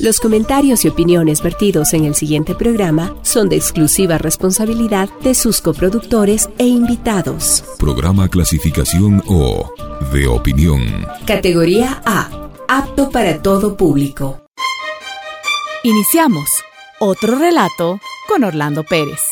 Los comentarios y opiniones vertidos en el siguiente programa son de exclusiva responsabilidad de sus coproductores e invitados. Programa clasificación O de opinión. Categoría A. Apto para todo público. Iniciamos otro relato con Orlando Pérez.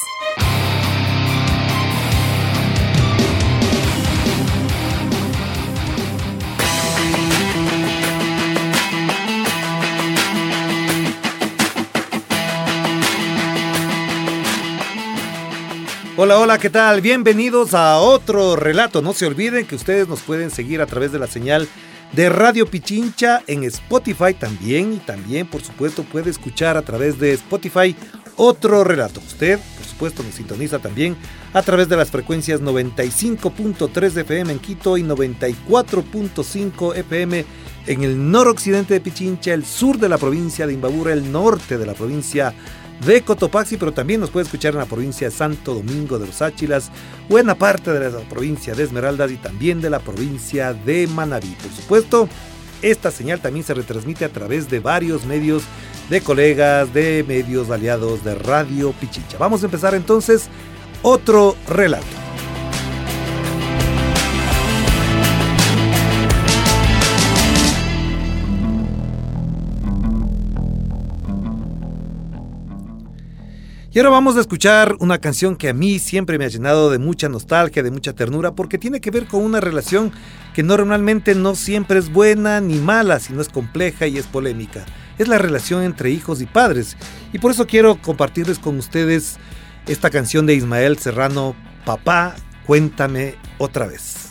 Hola, hola, ¿qué tal? Bienvenidos a otro relato. No se olviden que ustedes nos pueden seguir a través de la señal de Radio Pichincha en Spotify también y también, por supuesto, puede escuchar a través de Spotify otro relato. Usted, por supuesto, nos sintoniza también a través de las frecuencias 95.3 FM en Quito y 94.5 FM en el noroccidente de Pichincha, el sur de la provincia de Imbabura, el norte de la provincia de de Cotopaxi, pero también nos puede escuchar en la provincia de Santo Domingo de los Áchilas, buena parte de la provincia de Esmeraldas y también de la provincia de Manabí. Por supuesto, esta señal también se retransmite a través de varios medios de colegas, de medios aliados de Radio Pichincha. Vamos a empezar entonces otro relato. Y ahora vamos a escuchar una canción que a mí siempre me ha llenado de mucha nostalgia, de mucha ternura, porque tiene que ver con una relación que normalmente no siempre es buena ni mala, sino es compleja y es polémica. Es la relación entre hijos y padres. Y por eso quiero compartirles con ustedes esta canción de Ismael Serrano, Papá, cuéntame otra vez.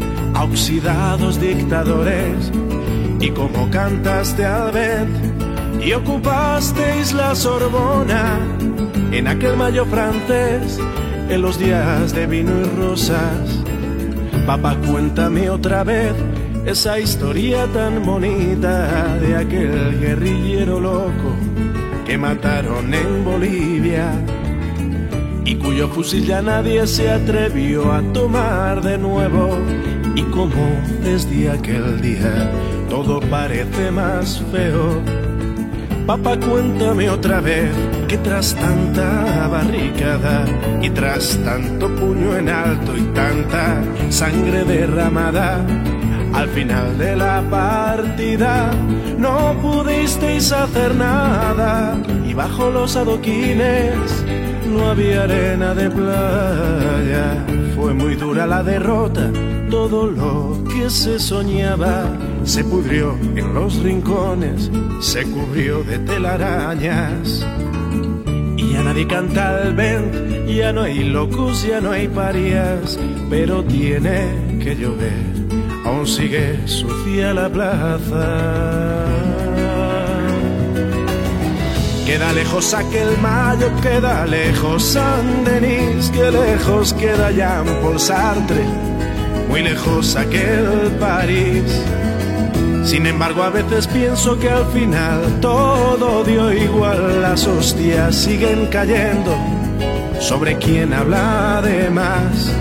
oxidados dictadores, y como cantaste al ver y ocupasteis la Sorbona en aquel mayo francés, en los días de vino y rosas. Papá, cuéntame otra vez esa historia tan bonita de aquel guerrillero loco que mataron en Bolivia y cuyo fusil ya nadie se atrevió a tomar de nuevo y como desde aquel día todo parece más feo. Papá, cuéntame otra vez que tras tanta barricada y tras tanto puño en alto y tanta sangre derramada, al final de la partida no pudisteis hacer nada y bajo los adoquines no había arena de playa. Fue muy dura la derrota todo lo que se soñaba se pudrió en los rincones, se cubrió de telarañas. Y ya nadie canta al vent, ya no hay locos, ya no hay parias, pero tiene que llover, aún sigue sucia la plaza. Queda lejos aquel mayo, queda lejos San Denis, que lejos queda Jean Paul Sartre muy lejos aquel París. Sin embargo, a veces pienso que al final todo dio igual, las hostias siguen cayendo sobre quien habla de más.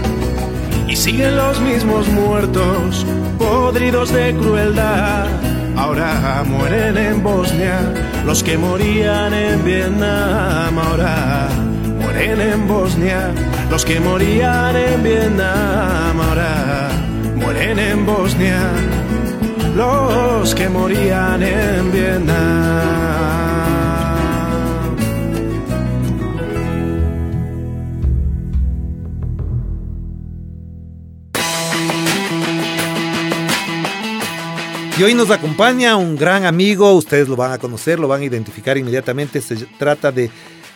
Y siguen los mismos muertos, podridos de crueldad. Ahora mueren en Bosnia los que morían en Vietnam. Ahora mueren en Bosnia los que morían en Vietnam ahora mueren en Bosnia. Los que morían en Vietnam. Y hoy nos acompaña un gran amigo, ustedes lo van a conocer, lo van a identificar inmediatamente, se trata de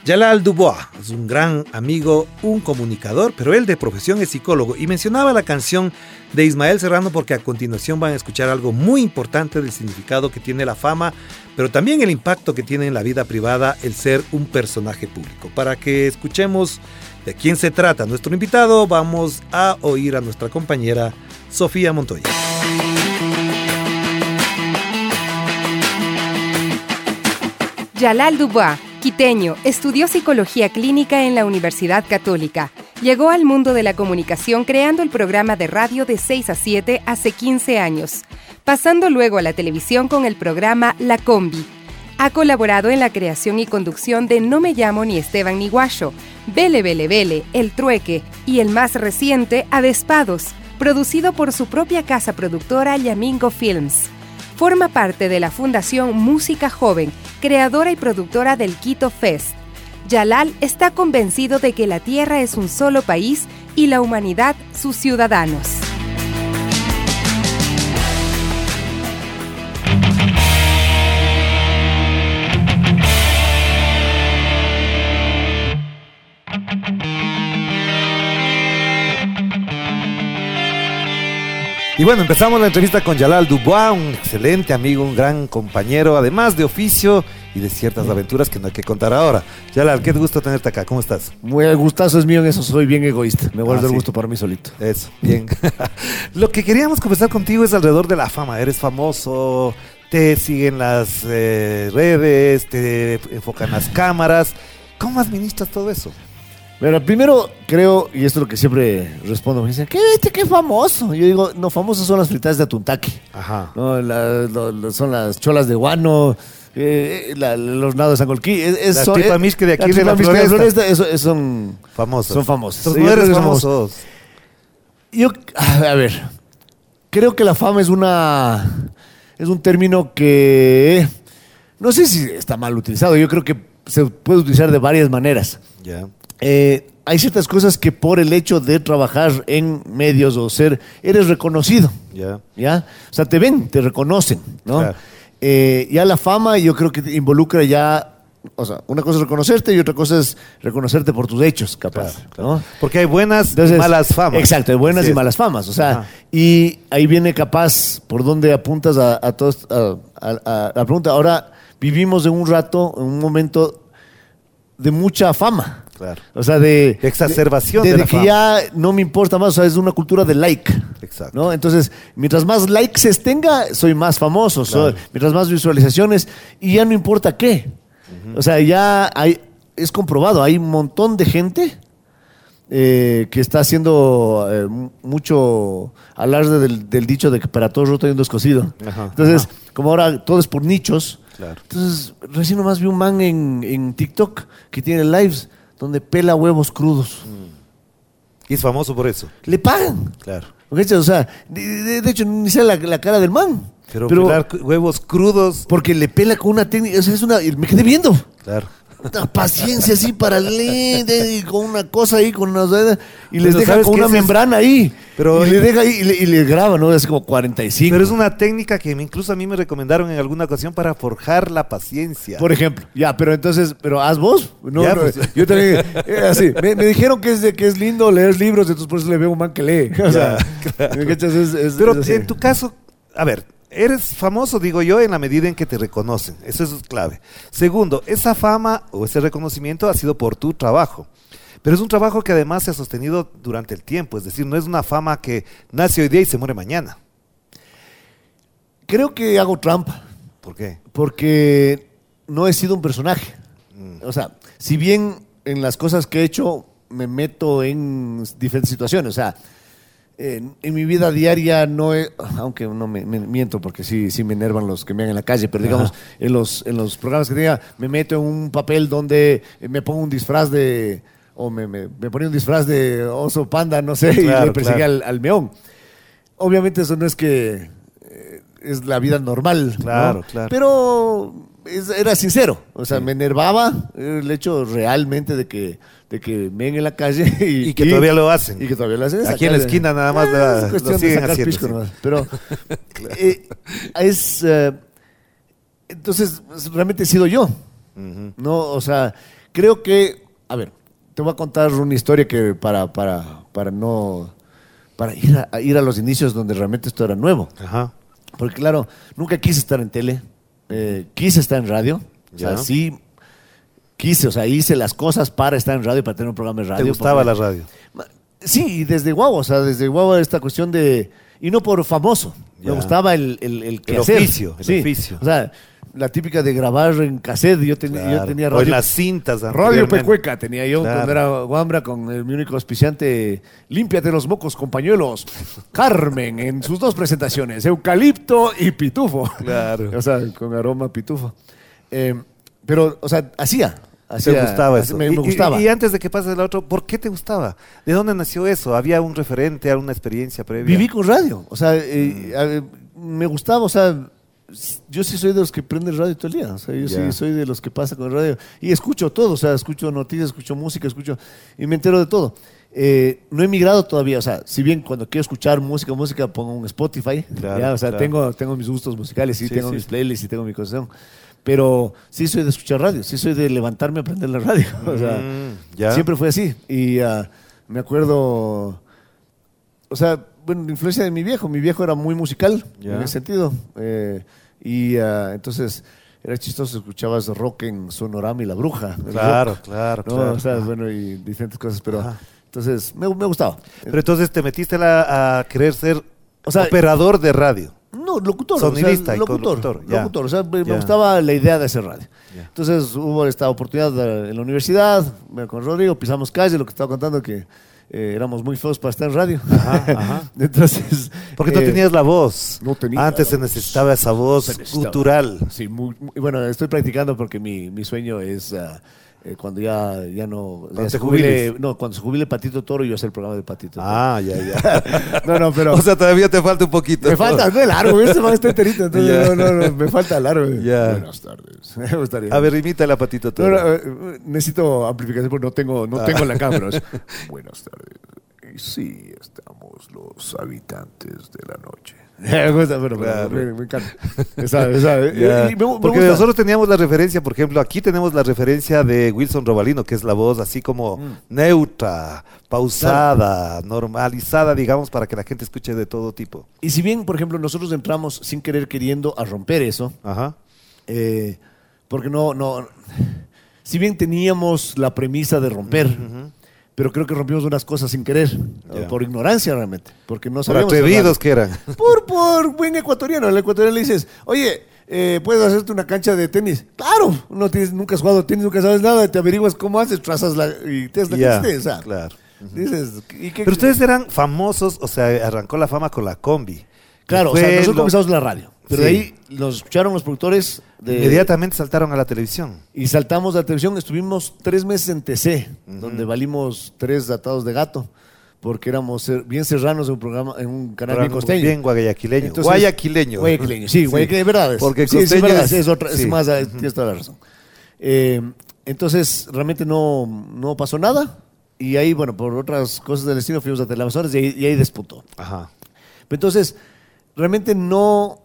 Jalal Dubois es un gran amigo, un comunicador, pero él de profesión es psicólogo y mencionaba la canción de Ismael Serrano porque a continuación van a escuchar algo muy importante del significado que tiene la fama, pero también el impacto que tiene en la vida privada el ser un personaje público. Para que escuchemos de quién se trata nuestro invitado, vamos a oír a nuestra compañera Sofía Montoya. Jalal Dubois Quiteño, estudió psicología clínica en la Universidad Católica. Llegó al mundo de la comunicación creando el programa de radio de 6 a 7 hace 15 años, pasando luego a la televisión con el programa La Combi. Ha colaborado en la creación y conducción de No me llamo ni Esteban ni Guacho, Vele Vele Vele, El Trueque y el más reciente Avespados, producido por su propia casa productora Yamingo Films. Forma parte de la Fundación Música Joven, creadora y productora del Quito Fest. Yalal está convencido de que la Tierra es un solo país y la humanidad sus ciudadanos. Y bueno, empezamos la entrevista con Yalal Dubois, un excelente amigo, un gran compañero, además de oficio y de ciertas aventuras que no hay que contar ahora. Yalal, qué gusto tenerte acá, ¿cómo estás? Muy gustazo es mío en eso, soy bien egoísta, me guardo Ah, el sí. gusto para mí solito. Eso, bien. Lo que queríamos conversar contigo es alrededor de la fama. Eres famoso, te siguen las eh, redes, te enfocan las cámaras. ¿Cómo administras todo eso? Pero primero creo, y esto es lo que siempre respondo, me dicen, ¿qué viste, qué famoso? Yo digo, no, famosos son las fritadas de Atuntaqui, Ajá. son las cholas de guano, eh, la- los nados de Sangolquí. Es, es- Las son- tripamisque de aquí de la floresta. eso, eso son, Famoso. son famosos. Entonces Yo no creo eres que son famoso. Yo, a ver, creo que la fama es una, es un término que no sé si está mal utilizado. Yo creo que se puede utilizar de varias maneras. Ya. Eh, hay ciertas cosas que por el hecho de trabajar en medios o ser, eres reconocido. Ya. ¿Ya? O sea, te ven, te reconocen, ¿no? Claro. Eh, ya la fama yo creo que te involucra ya, o sea, una cosa es reconocerte y otra cosa es reconocerte por tus hechos, capaz, ¿no? Porque hay buenas Entonces, y malas famas. Exacto, hay buenas y malas famas. O sea, Ajá. y ahí viene capaz por donde apuntas a, a todos, a, a- a la pregunta. Ahora, vivimos en un rato, en un momento de mucha fama. Claro. O sea, de... De exacerbación de, de de la que fama. ya no me importa más, o sea, es una cultura de like. Exacto. ¿no? Entonces, mientras más likes tenga, soy más famoso. soy- mientras más visualizaciones, y ya no importa qué. O sea, ya hay, es comprobado, hay un montón de gente eh, que está haciendo eh, mu- mucho alarde del, del dicho de que para todo roto hay un descosido. Ajá, Entonces, ajá. como ahora todo es por nichos, Claro. entonces recién nomás vi un man en, en TikTok que tiene lives donde pela huevos crudos. Y es famoso por eso. Le pagan. Claro. ¿Cachai? O sea, de, de- de hecho, ni sale la, la cara del man. Pero, pelar cu- huevos crudos. porque le pela con una técnica. O sea, es una. y Me quedé viendo. Claro. Una paciencia así para y con una cosa ahí, con unas. Y les Pero deja ¿sabes con una es- membrana ahí. Pero- y le deja ahí y le, y le graba, ¿no? Así como 45. Pero es una técnica que incluso a mí me recomendaron en alguna ocasión para forjar la paciencia. Por ejemplo, ya, pero entonces, pero haz vos. No, Ya, no, pues. yo también, eh, así, me, me dijeron que es, de, que es lindo leer libros, entonces por eso le veo un man que lee. O sea, ¿me cachas? Es- es- Pero es en tu caso, a ver, eres famoso, digo yo, en la medida en que te reconocen. Eso es clave. Segundo, esa fama o ese reconocimiento ha sido por tu trabajo. Pero es un trabajo que además se ha sostenido durante el tiempo. Es decir, no es una fama que nace hoy día y se muere mañana. Creo que hago trampa. ¿Por qué? porque no he sido un personaje. O sea, si bien en las cosas que he hecho me meto en diferentes situaciones, o sea, en, en mi vida diaria no he, aunque no me, me miento porque sí, sí me enervan los que me hagan en la calle, pero digamos, en los, en los programas que tenga, me meto en un papel donde me pongo un disfraz de, o me, me, me ponía un disfraz de oso panda, no sé, y le perseguía claro. al, al meón. Obviamente eso no es que eh, es la vida normal, ¿no? Claro, claro. Pero es- era sincero, o sea, me enervaba el hecho realmente de que, de que ven en la calle y, Y que todavía lo hacen. Y que todavía lo hacen. Aquí en la esquina nada más Ah, la- es lo siguen haciendo, pisco sí. nomás. Pero eh, es... eh, entonces, realmente he sido yo. ¿no? O sea, creo que, a ver, te voy a contar una historia que para, para, para no, para ir a, a ir a los inicios donde realmente esto era nuevo. Ajá. Porque claro, nunca quise estar en tele, eh, quise estar en radio. O sea, Ya. sí quise, o sea, hice las cosas para estar en radio, para tener un programa de radio. ¿Te gustaba porque- la radio? Sí, y desde guau, o sea, desde guau esta cuestión de... Y no por famoso, Ya. me gustaba el, el, el, El oficio, el Sí, oficio. O sea, la típica de grabar en cassette, yo, ten- yo tenía O radio... en las cintas. Radio. Pecueca tenía yo Claro. cuando era Guambra con el, mi único auspiciante Límpiate los mocos con pañuelos Carmen en sus dos presentaciones Eucalipto y Pitufo Claro. o sea con aroma pitufo Eh, pero o sea hacía, ¿Te hacía gustaba hacía- eso? me, Y- me y- gustaba Y, antes de que pase el otro, ¿por qué te gustaba? ¿De dónde nació eso? ¿Había un referente, alguna experiencia previa? viví con radio o sea eh, me gustaba o sea yo sí soy de los que prende el radio todo el día. O sea, yo sí soy de los que pasa con el radio. Y escucho todo. O sea, escucho noticias, escucho música, escucho. Y me entero de todo. Eh, no he migrado todavía. O sea, si bien cuando quiero escuchar música, música, pongo un Spotify. Claro, ya, o sea, claro. tengo, tengo mis gustos musicales, sí, Sí, tengo sí. mis playlists y tengo mi cosa. Pero sí soy de escuchar radio. Sí soy de levantarme a aprender la radio. O sea, Mm, siempre fue así. Y ah, me acuerdo. O sea, bueno, la influencia de mi viejo. Mi viejo era muy musical en ese sentido. Eh, y ah, entonces era chistoso, escuchabas rock en Sonorama y La Bruja. Claro, rock, claro, ¿no? claro. O sea, bueno, y diferentes cosas, pero Ajá. entonces me, me gustaba. Pero entonces te metiste la- a querer ser O sea, operador de radio. No, locutor. Sonidista o sea, y locutor. ya. locutor, o sea, me, Ya. gustaba la idea de hacer radio. Ya. Entonces hubo esta oportunidad eh, en la universidad, con Rodrigo, pisamos calle, lo que estaba contando que eh, éramos muy feos para estar en radio. Ajá, ajá. Entonces. Porque no eh, tenías la voz. no tenía Antes se necesitaba esa voz necesitaba. gutural. Sí, muy, muy- bueno, estoy practicando porque mi, mi sueño es ah, eh, cuando ya, ya no. Cuando ya se jubile, no, cuando se jubile Patito Toro, yo hacer el programa de Patito Toro. Ah, ya, ya. No, no, pero. o sea, todavía te falta un poquito. me falta, no, largo, este man está enterito, entonces no, no, no, me falta largo. Ya. Buenas tardes. Me gustaría. A ver, imita la patito No, no, eh, necesito amplificación porque no tengo, no tengo la cámara. Buenas tardes. Y sí, estamos los habitantes de la noche. Me gusta, pero, pero Claro. me, me encanta. Esa- esa- Ya. y me- me Porque gusta. nosotros teníamos la referencia, por ejemplo, aquí tenemos la referencia de Wilson Robalino, que es la voz así como Mm. neutra, pausada, normalizada, digamos, para que la gente escuche de todo tipo. Y si bien, por ejemplo, nosotros entramos sin querer queriendo a romper eso, Ajá. eh, porque no, no, si bien teníamos la premisa de romper, pero creo que rompimos unas cosas sin querer, por ignorancia realmente, porque no Por sabíamos. atrevidos hablar. que eran. Por, por buen ecuatoriano. El ecuatoriano le dices, oye, eh, ¿puedes hacerte una cancha de tenis? Claro, no tienes, nunca has jugado tenis, nunca sabes nada, te averiguas cómo haces, trazas la, y te das la Ya, que estés, claro. Dices, ¿y qué- Pero ustedes eran famosos, o sea, arrancó la fama con la combi. Claro, o sea, nosotros lo- comenzamos en la radio, pero Sí. ahí nos escucharon los productores de, Inmediatamente saltaron a la televisión. y saltamos a la televisión. Estuvimos tres meses en TC, donde valimos tres atados de gato, porque éramos bien serranos en un programa, en un canal bien costeño. Bien guayaquileño. Entonces- guayaquileño. Guayaquileño, sí, Guayaquileño, verdad. es. Porque sí, es verdad, es- es, otra, más, eh, tienes toda la razón. Eh, entonces, realmente no, no pasó nada. Y ahí, bueno, por otras cosas del destino fuimos a Teleamazonas y ahí, y ahí despuntó. Ajá. Entonces, realmente no...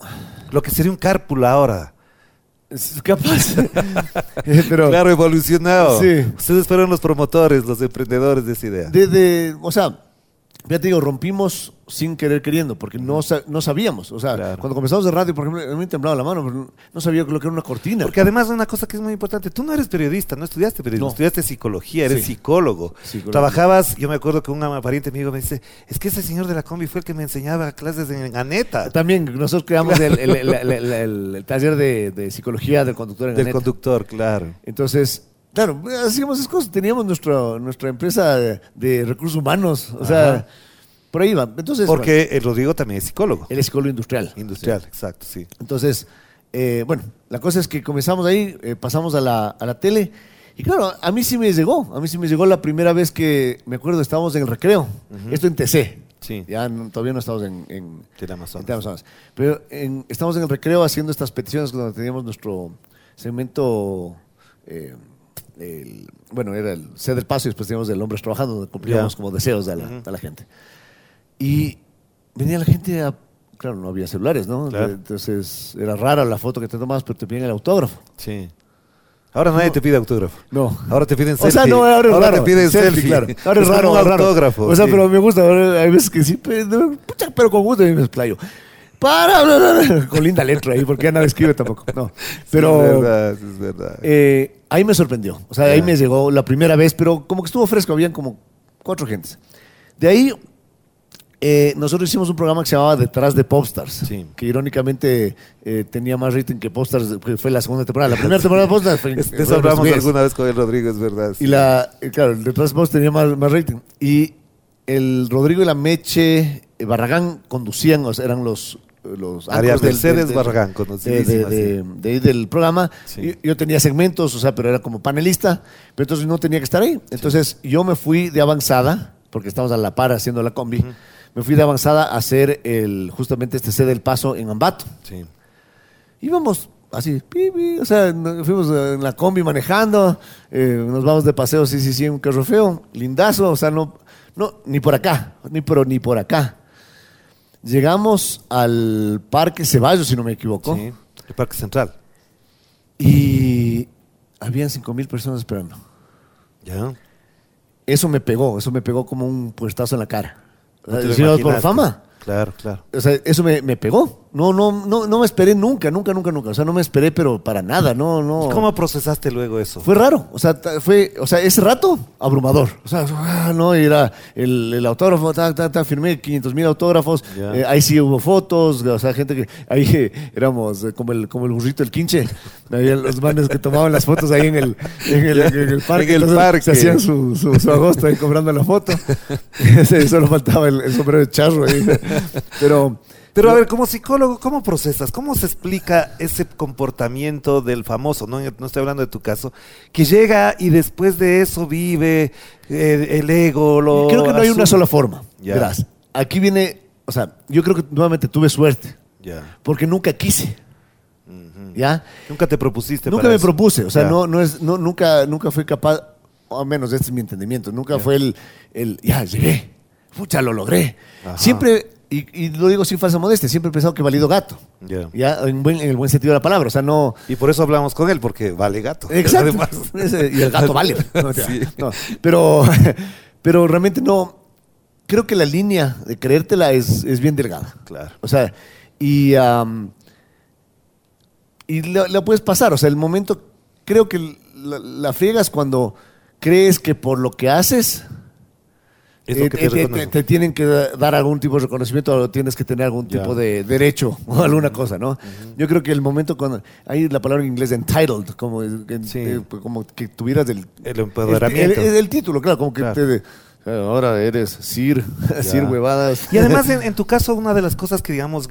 Lo que sería un cárpula ahora. Es capaz. Eh, Pero claro, evolucionado. Sí. Ustedes fueron los promotores, los emprendedores de esa idea. de, de- o sea, ya te digo, rompimos sin querer queriendo, porque no, no sabíamos. O sea, Claro. cuando comenzamos de radio, por ejemplo, a mí me temblaba la mano, pero no sabía lo que era una cortina. Porque además una cosa que es muy importante, tú no eres periodista, no estudiaste periodismo, No. estudiaste psicología, eres Sí. psicólogo. Psicólogo. Trabajabas, yo me acuerdo que un pariente amigo me dice, es que ese señor de la combi fue el que me enseñaba clases en Aneta, También nosotros creamos el, el- el- el- el- el- el taller de, de psicología del conductor en del conductor, claro. Entonces, claro, hacíamos esas cosas. Teníamos nuestro, nuestra empresa de, de recursos humanos. O sea. Por ahí va. Entonces, Porque el Rodrigo también es psicólogo. él es psicólogo industrial. Industrial, exacto, sí. Entonces, eh, bueno, la cosa es que comenzamos ahí, eh, pasamos a la, a la tele. Y claro, a mí sí me llegó. A mí sí me llegó la primera vez que, me acuerdo, estábamos en el recreo. Esto en TC. Sí. Ya no- todavía no estamos en, en, Teleamazonas. en Teleamazonas. Pero en- estamos en el recreo haciendo estas peticiones cuando teníamos nuestro segmento... eh, el- bueno, era el C del paso y después teníamos el Hombres Trabajando, donde cumplíamos como deseos de la, a la gente. Y venía la gente a... Claro, no había celulares, ¿no? Claro. Entonces era rara la foto que te tomabas, pero te piden el autógrafo. Sí. Ahora nadie te pide autógrafo. No. Ahora te piden O selfie. sea, no, ahora es raro. te piden Selfie, selfie. claro. Ahora es, raro, un es raro. autógrafo. O sea, sí. pero me gusta. ahora Hay veces que sí, pues, no, pucha, pero con gusto y me explayo. Para, bla, bla, bla, con linda letra ahí, porque ya nadie escribe tampoco. No. Pero Sí, es verdad, es verdad. eh, ahí me sorprendió. O sea, ahí me llegó la primera vez, pero como que estuvo fresco, habían como cuatro gentes. De ahí, eh, nosotros hicimos un programa que se llamaba Detrás de Popstars, Sí. que irónicamente eh, tenía más rating que Popstars, que fue la segunda temporada. La primera temporada de Popstars fue, Es- de fue eso hablamos alguna vez con el Rodrigo, es verdad. Y la, eh, claro, Detrás de Popstars tenía más, más rating. Y el Rodrigo y la Meche Barragán conducían, o sea, eran los... los anchors del- Mercedes del- del- Barragán, de, de- de- del programa. Sí. Yo, yo tenía segmentos, o sea, pero era como panelista, pero entonces no tenía que estar ahí. Entonces yo me fui de avanzada, porque estábamos a la par haciendo la combi, me fui de avanzada a hacer el, justamente este C del Paso en Ambato. Sí. Íbamos así, pi, pi, o sea, fuimos en la combi manejando, eh, nos vamos de paseo, sí, sí, sí, un carro feo, lindazo, o sea, no, no, ni por acá, ni por, ni por acá. Llegamos al Parque Ceballos, si no me equivoco. Sí. El Parque Central. Y habían cinco mil personas esperando. Ya. Eso me pegó, eso me pegó como un puestazo en la cara. No te lo por fama. Claro, claro. O sea, eso me, me pegó. No, no, no, no me esperé nunca, nunca, nunca, nunca. O sea, no me esperé, pero para nada, no, no. ¿Y ¿Cómo procesaste luego eso? Fue raro, o sea, fue, o sea, ese rato abrumador. O sea, ah, no, era el, el autógrafo, ta, ta, ta, firmé 500 mil autógrafos, eh, ahí sí hubo fotos, o sea, gente que, ahí eh, éramos eh, como el, como el burrito del quinche, había los manes que tomaban las fotos ahí en el, en el, en el parque, En el entonces parque. se hacían su, su, su agosto ahí cobrando la foto, solo faltaba el, el sombrero de charro ahí, pero... Pero a ver, como psicólogo, ¿cómo procesas? ¿Cómo se explica ese comportamiento del famoso? No, no estoy hablando de tu caso, que llega y después de eso vive eh, el ego. Lo Creo que no hay una sola forma. Ya. Verás, aquí viene, o sea, yo creo que nuevamente tuve suerte, Ya. porque nunca quise. ¿Ya? Nunca te propusiste. Nunca para me eso? propuse, o sea, Ya. no, no es, no, nunca, nunca fui capaz, o al menos este es mi entendimiento, nunca fue el, el, ya, llegué, pucha, lo logré. Ajá. Siempre, y, y lo digo sin falsa modestia, siempre he pensado que valido gato. Ya. Ya, en, buen- en el buen sentido de la palabra, o sea, no... Y por eso hablamos con él, porque vale gato. Exacto. Y el gato vale. No, Sí. no, pero, pero realmente no. Creo que la línea de creértela es, es bien delgada. Claro. O sea, y, y la, la puedes pasar. O sea, el momento, creo que la, la friegas cuando crees que por lo que haces Es lo eh, que te, tienen que da- dar algún tipo de reconocimiento o tienes que tener algún tipo de derecho o alguna cosa, ¿no? Yo creo que el momento cuando hay la palabra en inglés entitled, como, Sí. eh, como que tuvieras el, El empoderamiento. el, el- el título, claro, como que Claro. te de- ahora eres Sir, Sir huevadas. Y además, en, en tu caso, una de las cosas que, digamos,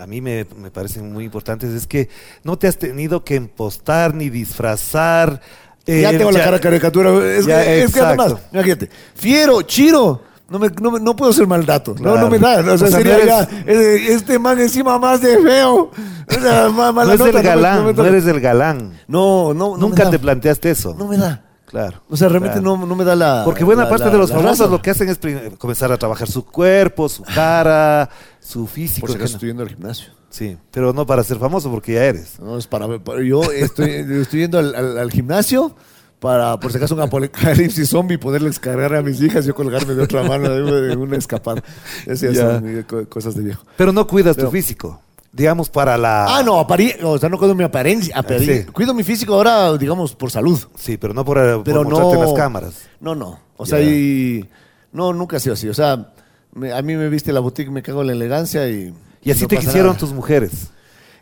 a mí me, me parecen muy importantes es que no te has tenido que impostar ni disfrazar. Eh, ya tengo la cara caricatura. Es, Ya, que, es que además, imagínate, fiero, chiro. No, me, no, me- no puedo ser mal dato. No, Claro. no me da. O sea, O sería no eres- ya, este man encima más de feo. O sea, No nota, es el galán, me no, toca. eres el galán. No, no, no me Nunca te planteaste eso. No me da. Claro. O sea, realmente claro. no, no me da la. Porque buena la- parte la- de los famosos lo que hacen es comenzar a trabajar su cuerpo, su cara, su físico. Por si acaso no- estoy yendo al gimnasio. Sí, pero no para ser famoso porque ya eres. No, es para, para- yo estoy, estoy yendo al, al- al gimnasio para, por si acaso, un apocalipsis zombie, poderles cargar a mis hijas, yo colgarme de otra mano de, una escapada. Esas son co- cosas de viejo. Pero no cuidas Pero- tu físico. Digamos para la... Ah, no, o sea, no cuido mi apariencia. apari- Sí. Cuido mi físico ahora, digamos, por salud. Sí, pero no por, por Pero mostrarte no. las cámaras. No, no. O sea, y. No, nunca ha sido así. O sea, me- a mí me viste la boutique, me cago en la elegancia y. Y así no te quisieron nada. tus mujeres.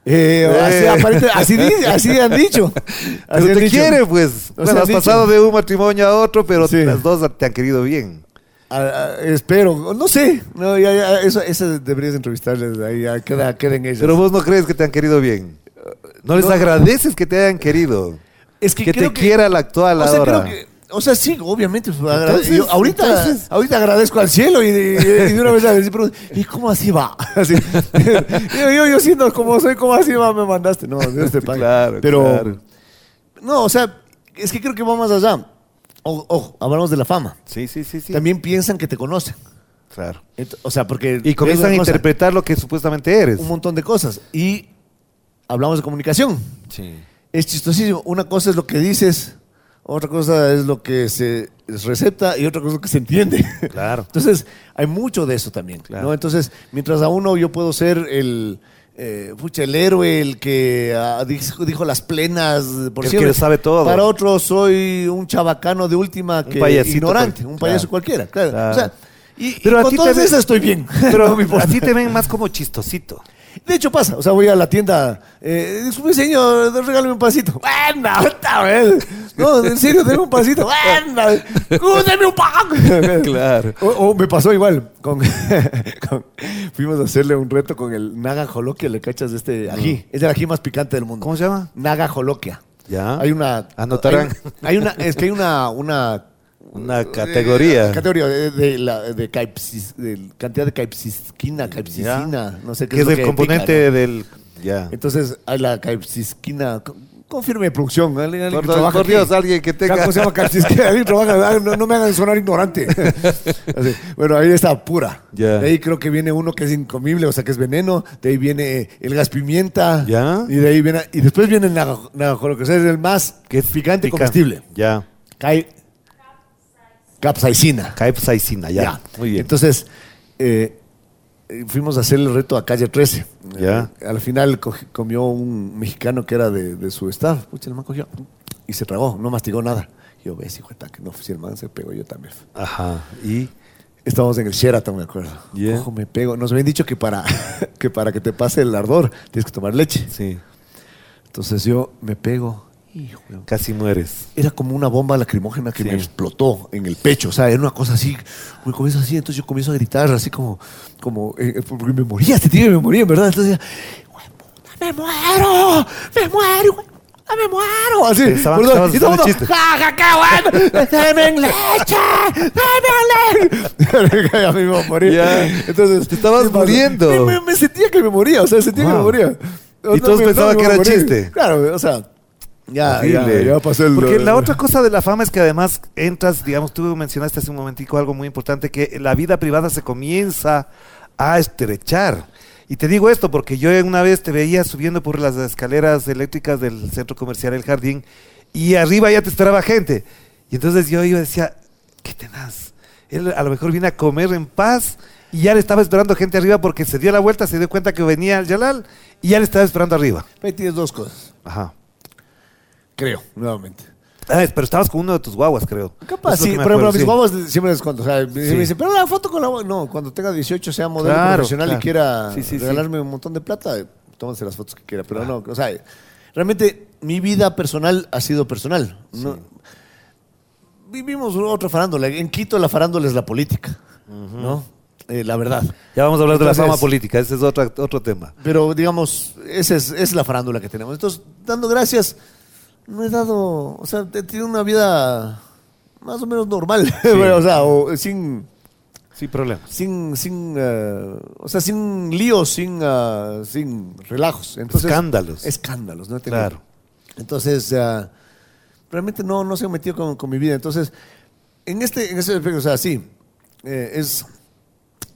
Eh, así, Eh. aparente- así, así han dicho. Así Pero han te dicho. quiere, pues. O Bueno, sea, has dicho. pasado de un matrimonio a otro, pero Sí. las dos te han querido bien. Espero, no sé, no, ya, ya, eso, eso deberías entrevistarles, ahí ya queda, queda en ellas. Pero vos no crees que te han querido bien. No les No. agradeces que te hayan querido. es Que, te quiera la actual o sea, ahora. creo que, o sea, sí, obviamente. pues, agra- Entonces, yo ahorita, entonces. ahorita agradezco al cielo y, y- y de una vez a decir, pero, ¿y cómo así va? Así. yo, yo, yo siendo como soy, ¿cómo así va? Me mandaste. No, Dios te pague. Claro, pero, claro. no, o sea, es que creo que va más allá. Ojo, ojo, hablamos de la fama. Sí, sí, sí, sí. También piensan que te conocen. Claro. O sea, porque. Y comienzan a cosa, interpretar lo que supuestamente eres. un montón de cosas. Y hablamos de comunicación. Sí. es chistosísimo. Una cosa es lo que dices, otra cosa es lo que se receta y otra cosa es lo que se entiende. Claro. Entonces, hay mucho de eso también. Claro. ¿no? Entonces, mientras a uno yo puedo ser el, eh, pucha, el héroe, el que ah, dijo, dijo las plenas, por El siempre. que sabe todo. Para otro soy un chabacano de última que payasito ignorante, cual- un payaso claro. cualquiera. Claro. Claro. O sea, y, Pero y a con ti te todas ven- esas estoy bien. Pero No a ti te ven más como chistosito. De hecho pasa, o sea, voy a la tienda, eh, disculpe señor, regálame un pasito. Bueno, otra vez. No, en serio, denme un pasito. Bueno, denme un pan. Claro. O, o me pasó igual, con, con- fuimos a hacerle un reto con el Naga Jolokia, le cachas de este ají. Es el ají más picante del mundo. ¿Cómo se llama? Naga Jolokia. Ya. Hay una... Anotarán. Hay, hay una, es que hay una... una Una categoría. eh, categoría de, de la de, caipsis- de cantidad de caipsisquina, caipsisina, no sé qué es lo el que componente pica, ¿no? del. Ya. Entonces, hay la caipsisquina. co- Confirme producción. alguien- alguien Por, que trabaja por aquí. Dios, alguien que tenga. ¿Cómo se llama caipsisquina? Alguien trabaja, ah, no, no me hagan sonar ignorante. Así, Bueno, ahí está pura. Ya. De ahí creo que viene uno que es incomible, o sea, que es veneno. De ahí viene el gas pimienta. Ya. Y de ahí viene. Y después viene el naga- nagajolo, que es el más que es picante y comestible. Ya. Cae. Capsaicina. Capsaicina, ya. Ya. Muy bien. Entonces, eh, eh, fuimos a hacer el reto a calle 13. Ya. Eh, al final comió un mexicano que era de, de su staff. Pucha, el man cogió y se tragó, no mastigó nada. Yo, ves, hijo de que no, si el man se pegó, yo también. Ajá. Y. Estábamos en el Sheraton, me acuerdo. Ya. Cojo, me pego. Nos habían dicho que para, que para que te pase el ardor tienes que tomar leche. Sí. Entonces yo me pego. Hijo Casi mueres. era como una bomba lacrimógena que Sí. me explotó en el pecho. O sea, era una cosa así, me comienzo así, entonces yo comienzo a gritar así como, como, eh, porque me moría, este tío me moría, en verdad. Entonces, "Hueputa, me muero, me muero, me muero. Así, todo- estabas y todo el mundo, ¡Ja, ja, qué bueno! ¡Deme leche! ¡Deme leche! a mí me iba a morir. Ya. Entonces, Te estabas muriendo. Me, me- me sentía que me moría, o sea, sentía que me moría. Y todos pensaban que era morir. chiste. Claro, o sea, ya, ya, Horrible. ya pasó el... Porque la otra cosa de la fama es que además entras, digamos, tú mencionaste hace un momentico algo muy importante, que la vida privada se comienza a estrechar. Y te digo esto porque yo una vez te veía subiendo por las escaleras eléctricas del centro comercial El Jardín y arriba ya te esperaba gente. Y entonces yo, yo decía, qué tenaz. Él a lo mejor viene a comer en paz y ya le estaba esperando gente arriba porque se dio la vuelta, se dio cuenta que venía el Yalal y ya le estaba esperando arriba. Ahí tienes dos cosas, Ajá. Creo, nuevamente. Ah, pero estabas con uno de tus guaguas, creo. Capaz, sí, acuerdo, mis sí. guaguas siempre les cuento. O sea, me dicen, pero la foto con la. No, cuando tenga 18 sea modelo Claro, profesional claro. y quiera Sí, regalarme un montón de plata, tómense las fotos que quiera. Pero no, o sea, realmente mi vida personal ha sido personal. No- vivimos otra farándula. En Quito la farándula es la política, ¿no? Eh, la verdad. Ya vamos a hablar de la fama política, ese es otro, otro tema. Pero digamos, esa es, es la farándula que tenemos. Entonces, dando gracias, no he dado, o sea, he tenido una vida más o menos normal, o sea, o sin, Sin problemas. sin, sin, eh, o sea, sin líos, sin, ah, sin relajos. Entonces, Escándalos. Escándalos, ¿no? Claro. Entonces, ah, realmente no, no se ha metido con, con mi vida. Entonces, en este, en ese aspecto, o sea, sí, eh, es,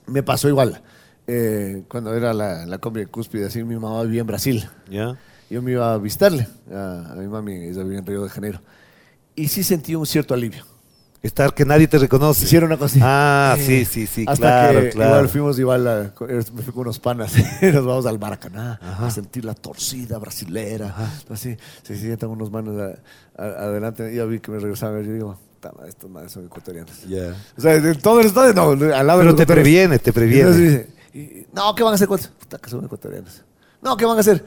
me pasó igual. Eh, cuando era la, la combi de cúspide, así mi mamá vivía en Brasil. ¿Ya? Yo me iba a visitarle a, a mi mami, ella vivía en Río de Janeiro. Y sí sentí un cierto alivio. Estar que nadie te reconoce. Hicieron una cosa. Ah, sí, sí, sí, Hasta claro, que claro. igual fuimos igual, a- me fui con unos panas, nos vamos al Maracaná a sentir la torcida brasilera. Así, se sientan unos manos a- a- adelante y ya vi que me regresaban. Yo digo, "Ta madre, estos manes son ecuatorianos. Ya. O sea, de todo el estadio, no, al lado de Pero los te previene, te previene. y- no, ¿qué van a hacer? Puta, que son ecuatorianos. No, ¿qué van a hacer?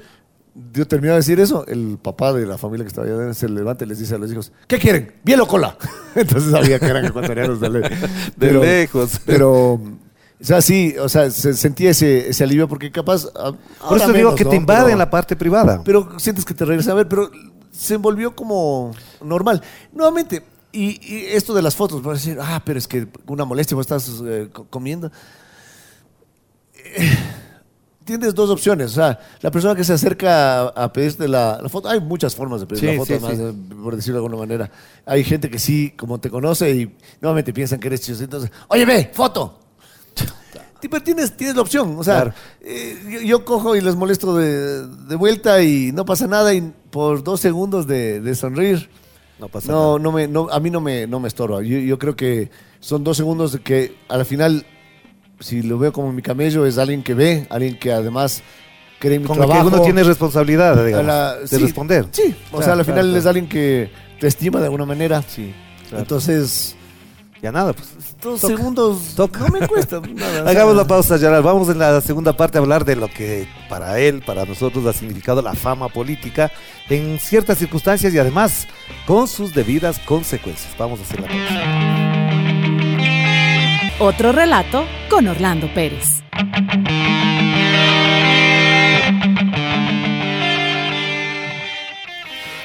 Yo terminé de decir eso, el papá de la familia que estaba allá se levanta y les dice a los hijos, ¿qué quieren? ¿Biel o cola? Entonces sabía que eran ecuatorianos de, le- De lejos. Pero, o sea, sí, o sea, se sentía ese, ese alivio porque capaz... a- Por eso digo menos, que ¿no? te invaden Pero- la parte privada. pero sientes que te regresa a ver, pero se envolvió como normal. Nuevamente, y, y esto de las fotos, para decir, ah, pero es que una molestia, vos estás eh, co- comiendo. Eh, Tienes dos opciones, o sea, la persona que se acerca a, pedirte la, la foto, hay muchas formas de pedir Sí, la foto, sí, además, sí. por decirlo de alguna manera. Hay gente que sí, como te conoce y nuevamente piensan que eres chistoso, entonces, oye, ve, foto. Tipo, tienes, tienes la opción. O sea, Claro. eh, yo, yo cojo y les molesto de, de vuelta y no pasa nada. Y por dos segundos de, de sonreír, No pasa no, nada. no me, no, a mí no me, no me estorba. Yo, yo creo que son dos segundos que al final, si lo veo como mi camello, es alguien que ve, alguien que además cree en mi Con el que trabajo. uno tiene responsabilidad, digamos, la- de sí, responder. Sí, o Claro, sea, al claro, final es alguien que te estima de alguna manera. Sí. Entonces, ya nada, pues. dos Toca. segundos Toca. no me cuesta nada. Hagamos la pausa, Yaral. Vamos en la segunda parte a hablar de lo que para él, para nosotros, ha significado la fama política en ciertas circunstancias y además con sus debidas consecuencias. Vamos a hacer la pausa. Otro relato con Orlando Pérez.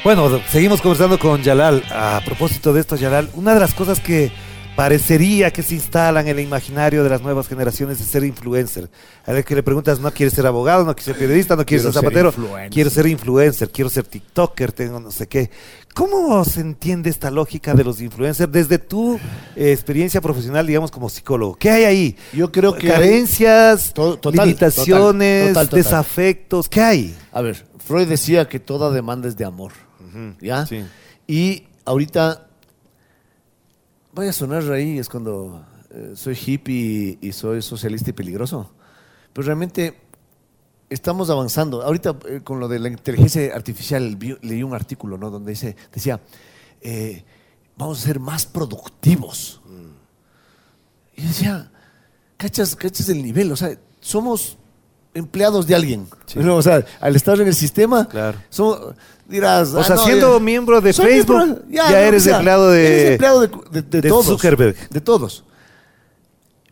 Bueno, seguimos conversando con Yalal. A propósito de esto, Yalal, una de las cosas que parecería que se instalan en el imaginario de las nuevas generaciones es ser influencer. A ver que le preguntas, no quieres ser abogado, no quieres ser periodista, no quieres Quiero ser zapatero, quiero ser influencer, quiero ser TikToker, tengo no sé qué. ¿Cómo se entiende esta lógica de los influencers desde tu eh, experiencia profesional, digamos, como psicólogo? ¿Qué hay ahí? Yo creo que Carencias, To- total, limitaciones, total, total, total. desafectos, ¿qué hay? A ver, Freud decía que toda demanda es de amor. ¿Ya? sí. Y ahorita, voy a sonar ahí, es cuando eh, soy hippie y soy socialista y peligroso. Pero realmente estamos avanzando. Ahorita eh, con lo de la inteligencia artificial vi- leí un artículo ¿no? donde dice, decía, eh, vamos a ser más productivos. Y yo decía, ¿cachas, cachas el nivel? O sea, somos empleados de alguien. Sí. ¿no? O sea, al estar en el sistema, Claro. dirás... O "Ah, sea, no, siendo ya- miembro de Facebook, miembro, ya, no, eres o sea, empleado de, eres empleado de, de- de de todos. Zuckerberg. De todos.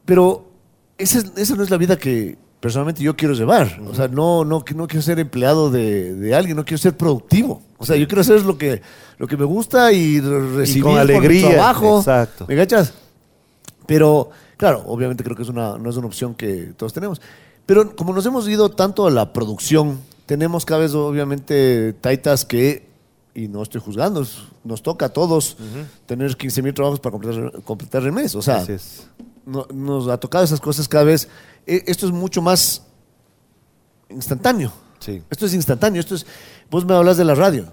Pero esa, es- esa no es la vida que personalmente yo quiero llevar. O sea, no, no, no quiero ser empleado de, de alguien, no quiero ser productivo. O sea, yo quiero hacer lo que, lo que me gusta y re- recibir con mi alegría, trabajo. exacto. ¿Me cachas? Pero, claro, obviamente creo que es una, no es una opción que todos tenemos. Pero como nos hemos ido tanto a la producción, tenemos cada vez, obviamente, taitas que, y no estoy juzgando, nos toca a todos tener 15 mil trabajos para completar, completar el mes. O sea, no- nos ha tocado esas cosas cada vez. E- Esto es mucho más instantáneo. Sí. Esto es instantáneo. Esto es, vos me hablas de la radio.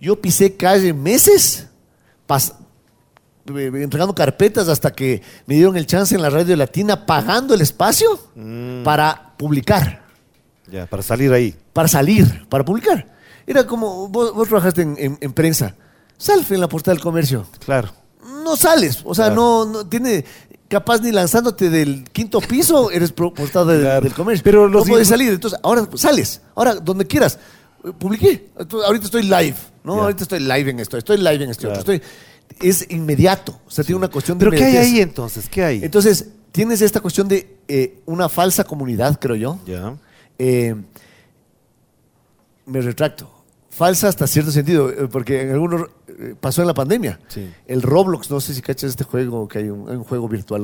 Yo pisé calle meses pas- entregando carpetas hasta que me dieron el chance en la radio latina pagando el espacio Mm. para publicar, Ya, para salir ahí. para salir, para publicar. Era como, vos, vos trabajaste en, en- en prensa, salfe en la portada del comercio. Claro. No sales, o sea, Claro. no, no tiene, capaz ni lanzándote del quinto piso, eres portada del, Claro. del comercio. Pero los no puedes influ- salir, entonces ahora sales, ahora donde quieras. Eh, Publiqué, ahorita estoy live, ¿no? Ahorita estoy live en esto, estoy live en esto, Claro. estoy, es inmediato, o sea, tiene una cuestión de ¿Pero qué hay ahí entonces? ¿Qué hay? Entonces, tienes esta cuestión de eh, una falsa comunidad, creo yo. ya. Eh, me retracto. Falsa hasta cierto sentido, eh, porque en algunos pasó en la pandemia. Sí. El Roblox, no sé si cachas este juego, que hay un, hay un juego virtual,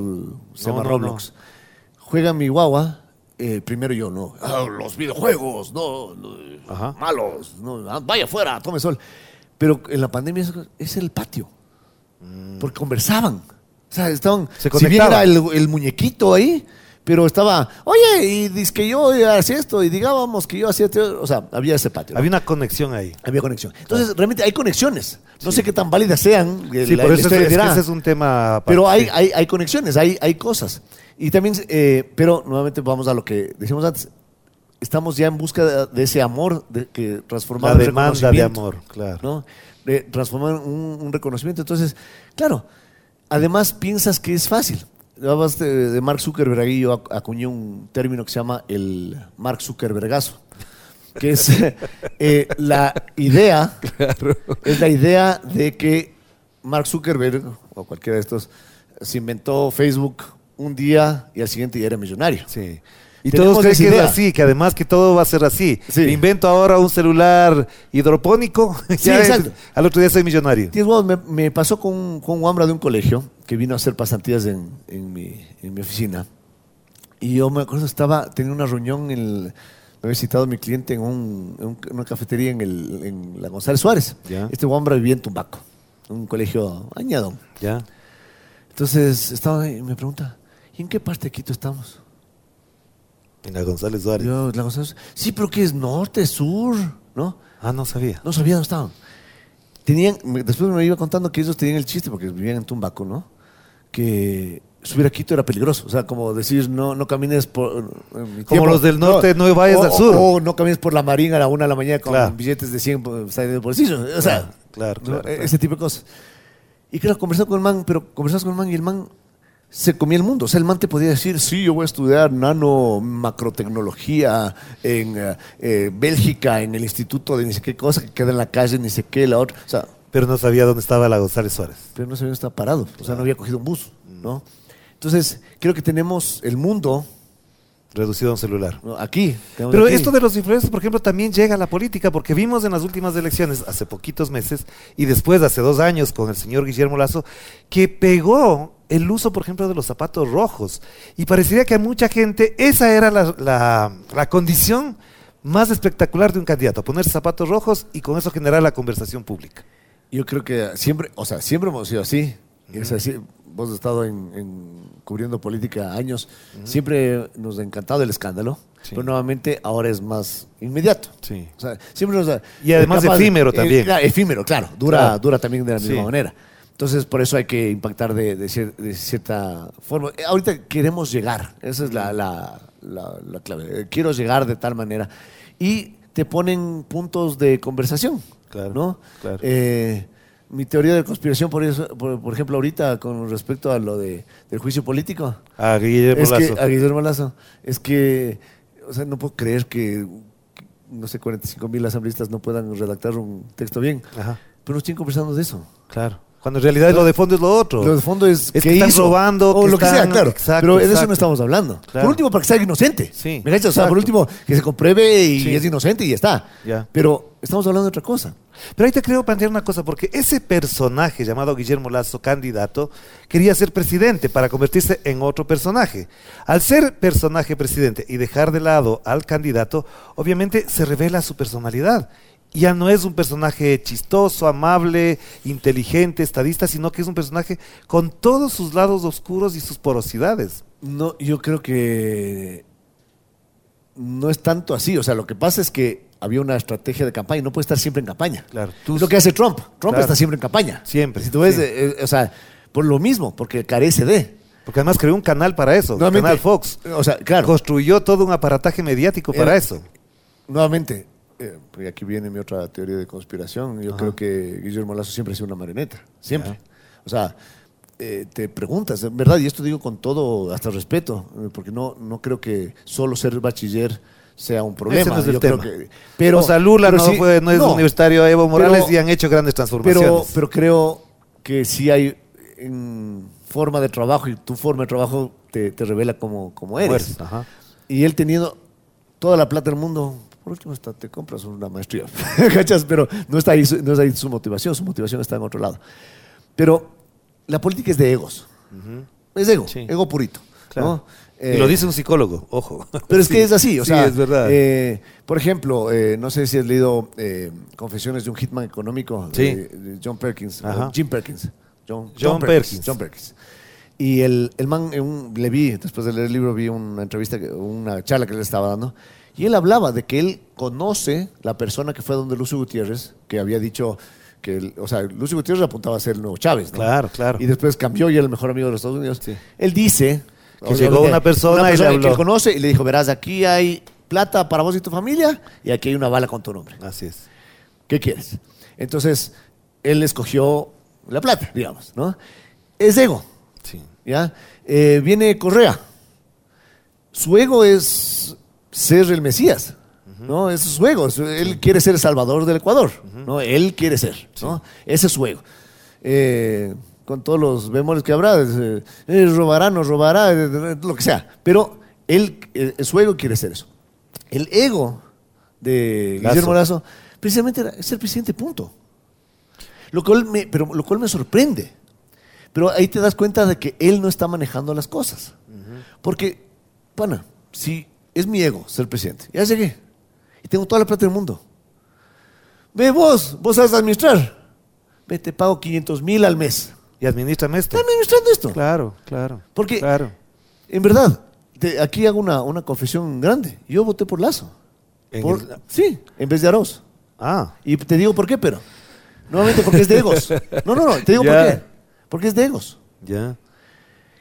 se No, llama no, Roblox. Juega mi guagua, eh, primero yo, no. "Ah, los videojuegos, no, Ajá. malos, no, ah, vaya afuera, tome sol. Pero en la pandemia es, es el patio, porque conversaban. O sea, estaban. Se si bien era el, el muñequito ahí, pero estaba, oye, y dice que yo hacía esto, y digábamos que yo hacía esto, o sea, había ese patio. ¿no? Había una conexión ahí. Había conexión. Entonces, realmente hay conexiones. No sé qué tan válidas sean. Sí, la- por eso es, que ese es un tema. aparte. Pero hay, hay, hay conexiones, hay, hay cosas. Y también, eh, pero nuevamente vamos a lo que decíamos antes. Estamos ya en busca de ese amor de, que transformar La demanda de amor, claro. ¿no? De transformar un, un reconocimiento. Entonces, claro, además piensas que es fácil. Hablabas de, de Mark Zuckerberg, ahí yo acu- acuñé un término que se llama el Mark Zuckerbergazo, que es eh, la idea, es la idea de que Mark Zuckerberg, o cualquiera de estos, se inventó Facebook un día y al siguiente ya era millonario. Sí. Y todos creen que es así, que además que todo va a ser así. Sí. Me invento ahora un celular hidropónico. Sí, ya exacto. Al otro día soy millonario. Huevos, me, me pasó con, un- con un hambra de un colegio que vino a hacer pasantías en, en mi, en mi oficina. Y yo me acuerdo, estaba, tenía una reunión, en el- me había citado a mi cliente en, un- en un- en una cafetería en, el, en la González Suárez. Este Wambra vivía en Tumbaco, un colegio añado. Ya. Entonces estaba ahí y me pregunta, ¿y en qué parte de Quito estamos? En la González Suárez. Yo, la González, sí, pero ¿qué es norte, sur? ¿No? Ah, no sabía. No sabía dónde estaban. Tenían, después me iba contando que ellos tenían el chiste, porque vivían en Tumbaco, ¿no? Que subir a Quito era peligroso. O sea, como decir, no, no camines por. Como los del norte, no vayas o- al sur. O, no camines por la marina a la una de la mañana con Claro. billetes de 100 por- saliendo del bolsillo. O sea, Claro, ¿no? claro, claro. ese tipo de cosas. Y claro, conversaba con el man, pero conversabas con el man y el man se comía el mundo. O sea, el man te podía decir, sí, yo voy a estudiar nano macrotecnología en eh, eh, Bélgica, en el instituto de ni sé qué cosa, que queda en la calle, ni sé qué, la otra. O sea, Pero no sabía dónde estaba la González Suárez. pero no sabía dónde estaba parado. O sea, no había cogido un bus, ¿no? Entonces, creo que tenemos el mundo Reducido a un celular. ¿no? aquí. Pero aquí. esto de los influencers, por ejemplo, también llega a la política, porque vimos en las últimas elecciones, hace poquitos meses, y después, hace dos años, con el señor Guillermo Lazo, que pegó el uso, por ejemplo, de los zapatos rojos. Y parecería que a mucha gente esa era la, la- la condición más espectacular de un candidato, ponerse zapatos rojos y con eso generar la conversación pública. Yo creo que siempre, o sea, siempre hemos sido así. Es así. Vos has estado en, en cubriendo política años. Siempre nos ha encantado el escándalo. Sí. Pero nuevamente ahora es más inmediato. Sí. O sea, siempre nos ha- Y además capaz- efímero eh, también. efímero, claro. Dura, Claro. dura también de la misma Sí. manera. Entonces, por eso hay que impactar de, de cier- de cierta forma. Eh, Ahorita queremos llegar. Esa es la, la- la- la clave. Eh, Quiero llegar de tal manera. Y te ponen puntos de conversación. Claro, ¿no? claro. Eh, mi teoría de conspiración, por, eso, por, por ejemplo, ahorita con respecto a lo de, del juicio político, A Guillermo es que, Lazo. a Guillermo Lazo, es que, o sea, no puedo creer que, no sé, 45 mil asambleístas no puedan redactar un texto bien. Ajá, Pero no estoy conversando de eso. claro. Cuando en realidad lo de fondo es lo otro. Lo de fondo es, Es ¿qué que están hizo? robando, o que lo que sea, claro. exacto, pero de eso exacto. no estamos hablando. Claro. Por último, para que sea inocente. Sí. O sea, por último, que se compruebe y Sí. es inocente y ya está. Ya. Pero estamos hablando de otra cosa. Pero ahí te creo plantear una cosa, porque ese personaje llamado Guillermo Lazo, candidato, quería ser presidente para convertirse en otro personaje. Al ser personaje presidente y dejar de lado al candidato, obviamente se revela su personalidad. Ya no es un personaje chistoso, amable, inteligente, estadista, sino que es un personaje con todos sus lados oscuros y sus porosidades. No, yo creo que no es tanto así. O sea, lo que pasa es que había una estrategia de campaña. No puede estar siempre en campaña. Claro, Es lo que hace Trump. Trump Claro. está siempre en campaña. Siempre, Si tú ves, eh, eh, o sea, por lo mismo, porque carece de. Porque además creó un canal para eso, Nuevamente, Canal Fox. O sea, claro. Construyó todo un aparataje mediático para eso. Nuevamente, eh, pues aquí viene mi otra teoría de conspiración. Yo creo que Guillermo Lazo siempre ha sido una marioneta. Siempre. O sea, eh, te preguntas, en verdad, y esto digo con todo, hasta respeto, eh, porque no, no creo que solo ser bachiller sea un problema. Ese no es el Yo creo tema. que- pero, o sea, Lula pero no, sí- fue, no es no, universitario Evo Morales pero- y han hecho grandes transformaciones. pero, pero creo que sí hay en forma de trabajo y tu forma de trabajo te, te revela como, como eres. Ajá. Y él teniendo toda la plata del mundo, por último hasta te compras una maestría, ¿cachas? Pero no está, ahí, no está ahí su motivación, su motivación está en otro lado. Pero la política es de egos. Es ego, Sí. ego purito. Claro. ¿no? y Eh, lo dice un psicólogo, ojo. pero es Sí. que es así, o Sí, sea, es verdad. eh, por ejemplo, eh, no sé si has leído eh, Confesiones de un Hitman Económico Sí. de, de John Perkins, Ajá. Jim Perkins. John, John Perkins. John Perkins. Y el, el man, en un- le vi, después de leer el libro, vi una entrevista, una charla que le estaba dando, y él hablaba de que él conoce la persona que fue donde Lucio Gutiérrez, que había dicho que, o sea, Lucio Gutiérrez apuntaba a ser el nuevo Chávez, ¿no? Claro, claro. Y después cambió y era el mejor amigo de los Estados Unidos. Sí. Él dice Que llegó una persona y le que habló. él conoce y le dijo, verás, aquí hay plata para vos y tu familia y aquí hay una bala con tu nombre. Así es. ¿Qué quieres? Entonces, él escogió la plata, digamos, ¿no? Es ego, Sí. ¿ya? Eh, viene Correa. Su ego es ser el Mesías, ¿no? Ese es su ego. Su- Él quiere ser el salvador del Ecuador, ¿no? Él quiere ser, ¿no? Ese es su ego. Eh, con todos los bemoles que habrá, eh, eh, robará, no robará, eh, lo que sea. Pero él, su ego quiere ser eso. El ego de Lazo. Guillermo Lazo, precisamente era ser presidente, punto. Lo cual me, pero lo cual me sorprende. Pero ahí te das cuenta de que él no está manejando las cosas. Porque, pana, si es mi ego ser presidente, ya llegué y tengo toda la plata del mundo. Ve vos, vos sabes administrar. Ve, te pago 500 mil al mes. Y administrame esto. Está administrando esto. Claro, claro. Porque, Claro. en verdad, te- aquí hago una, una confesión grande. Yo voté por Lazo. En Por- el- sí, en vez de Aroz. Ah. Y te digo por qué, pero. Nuevamente porque es de egos. No, no, no, te digo por qué. Porque es de egos. Ya.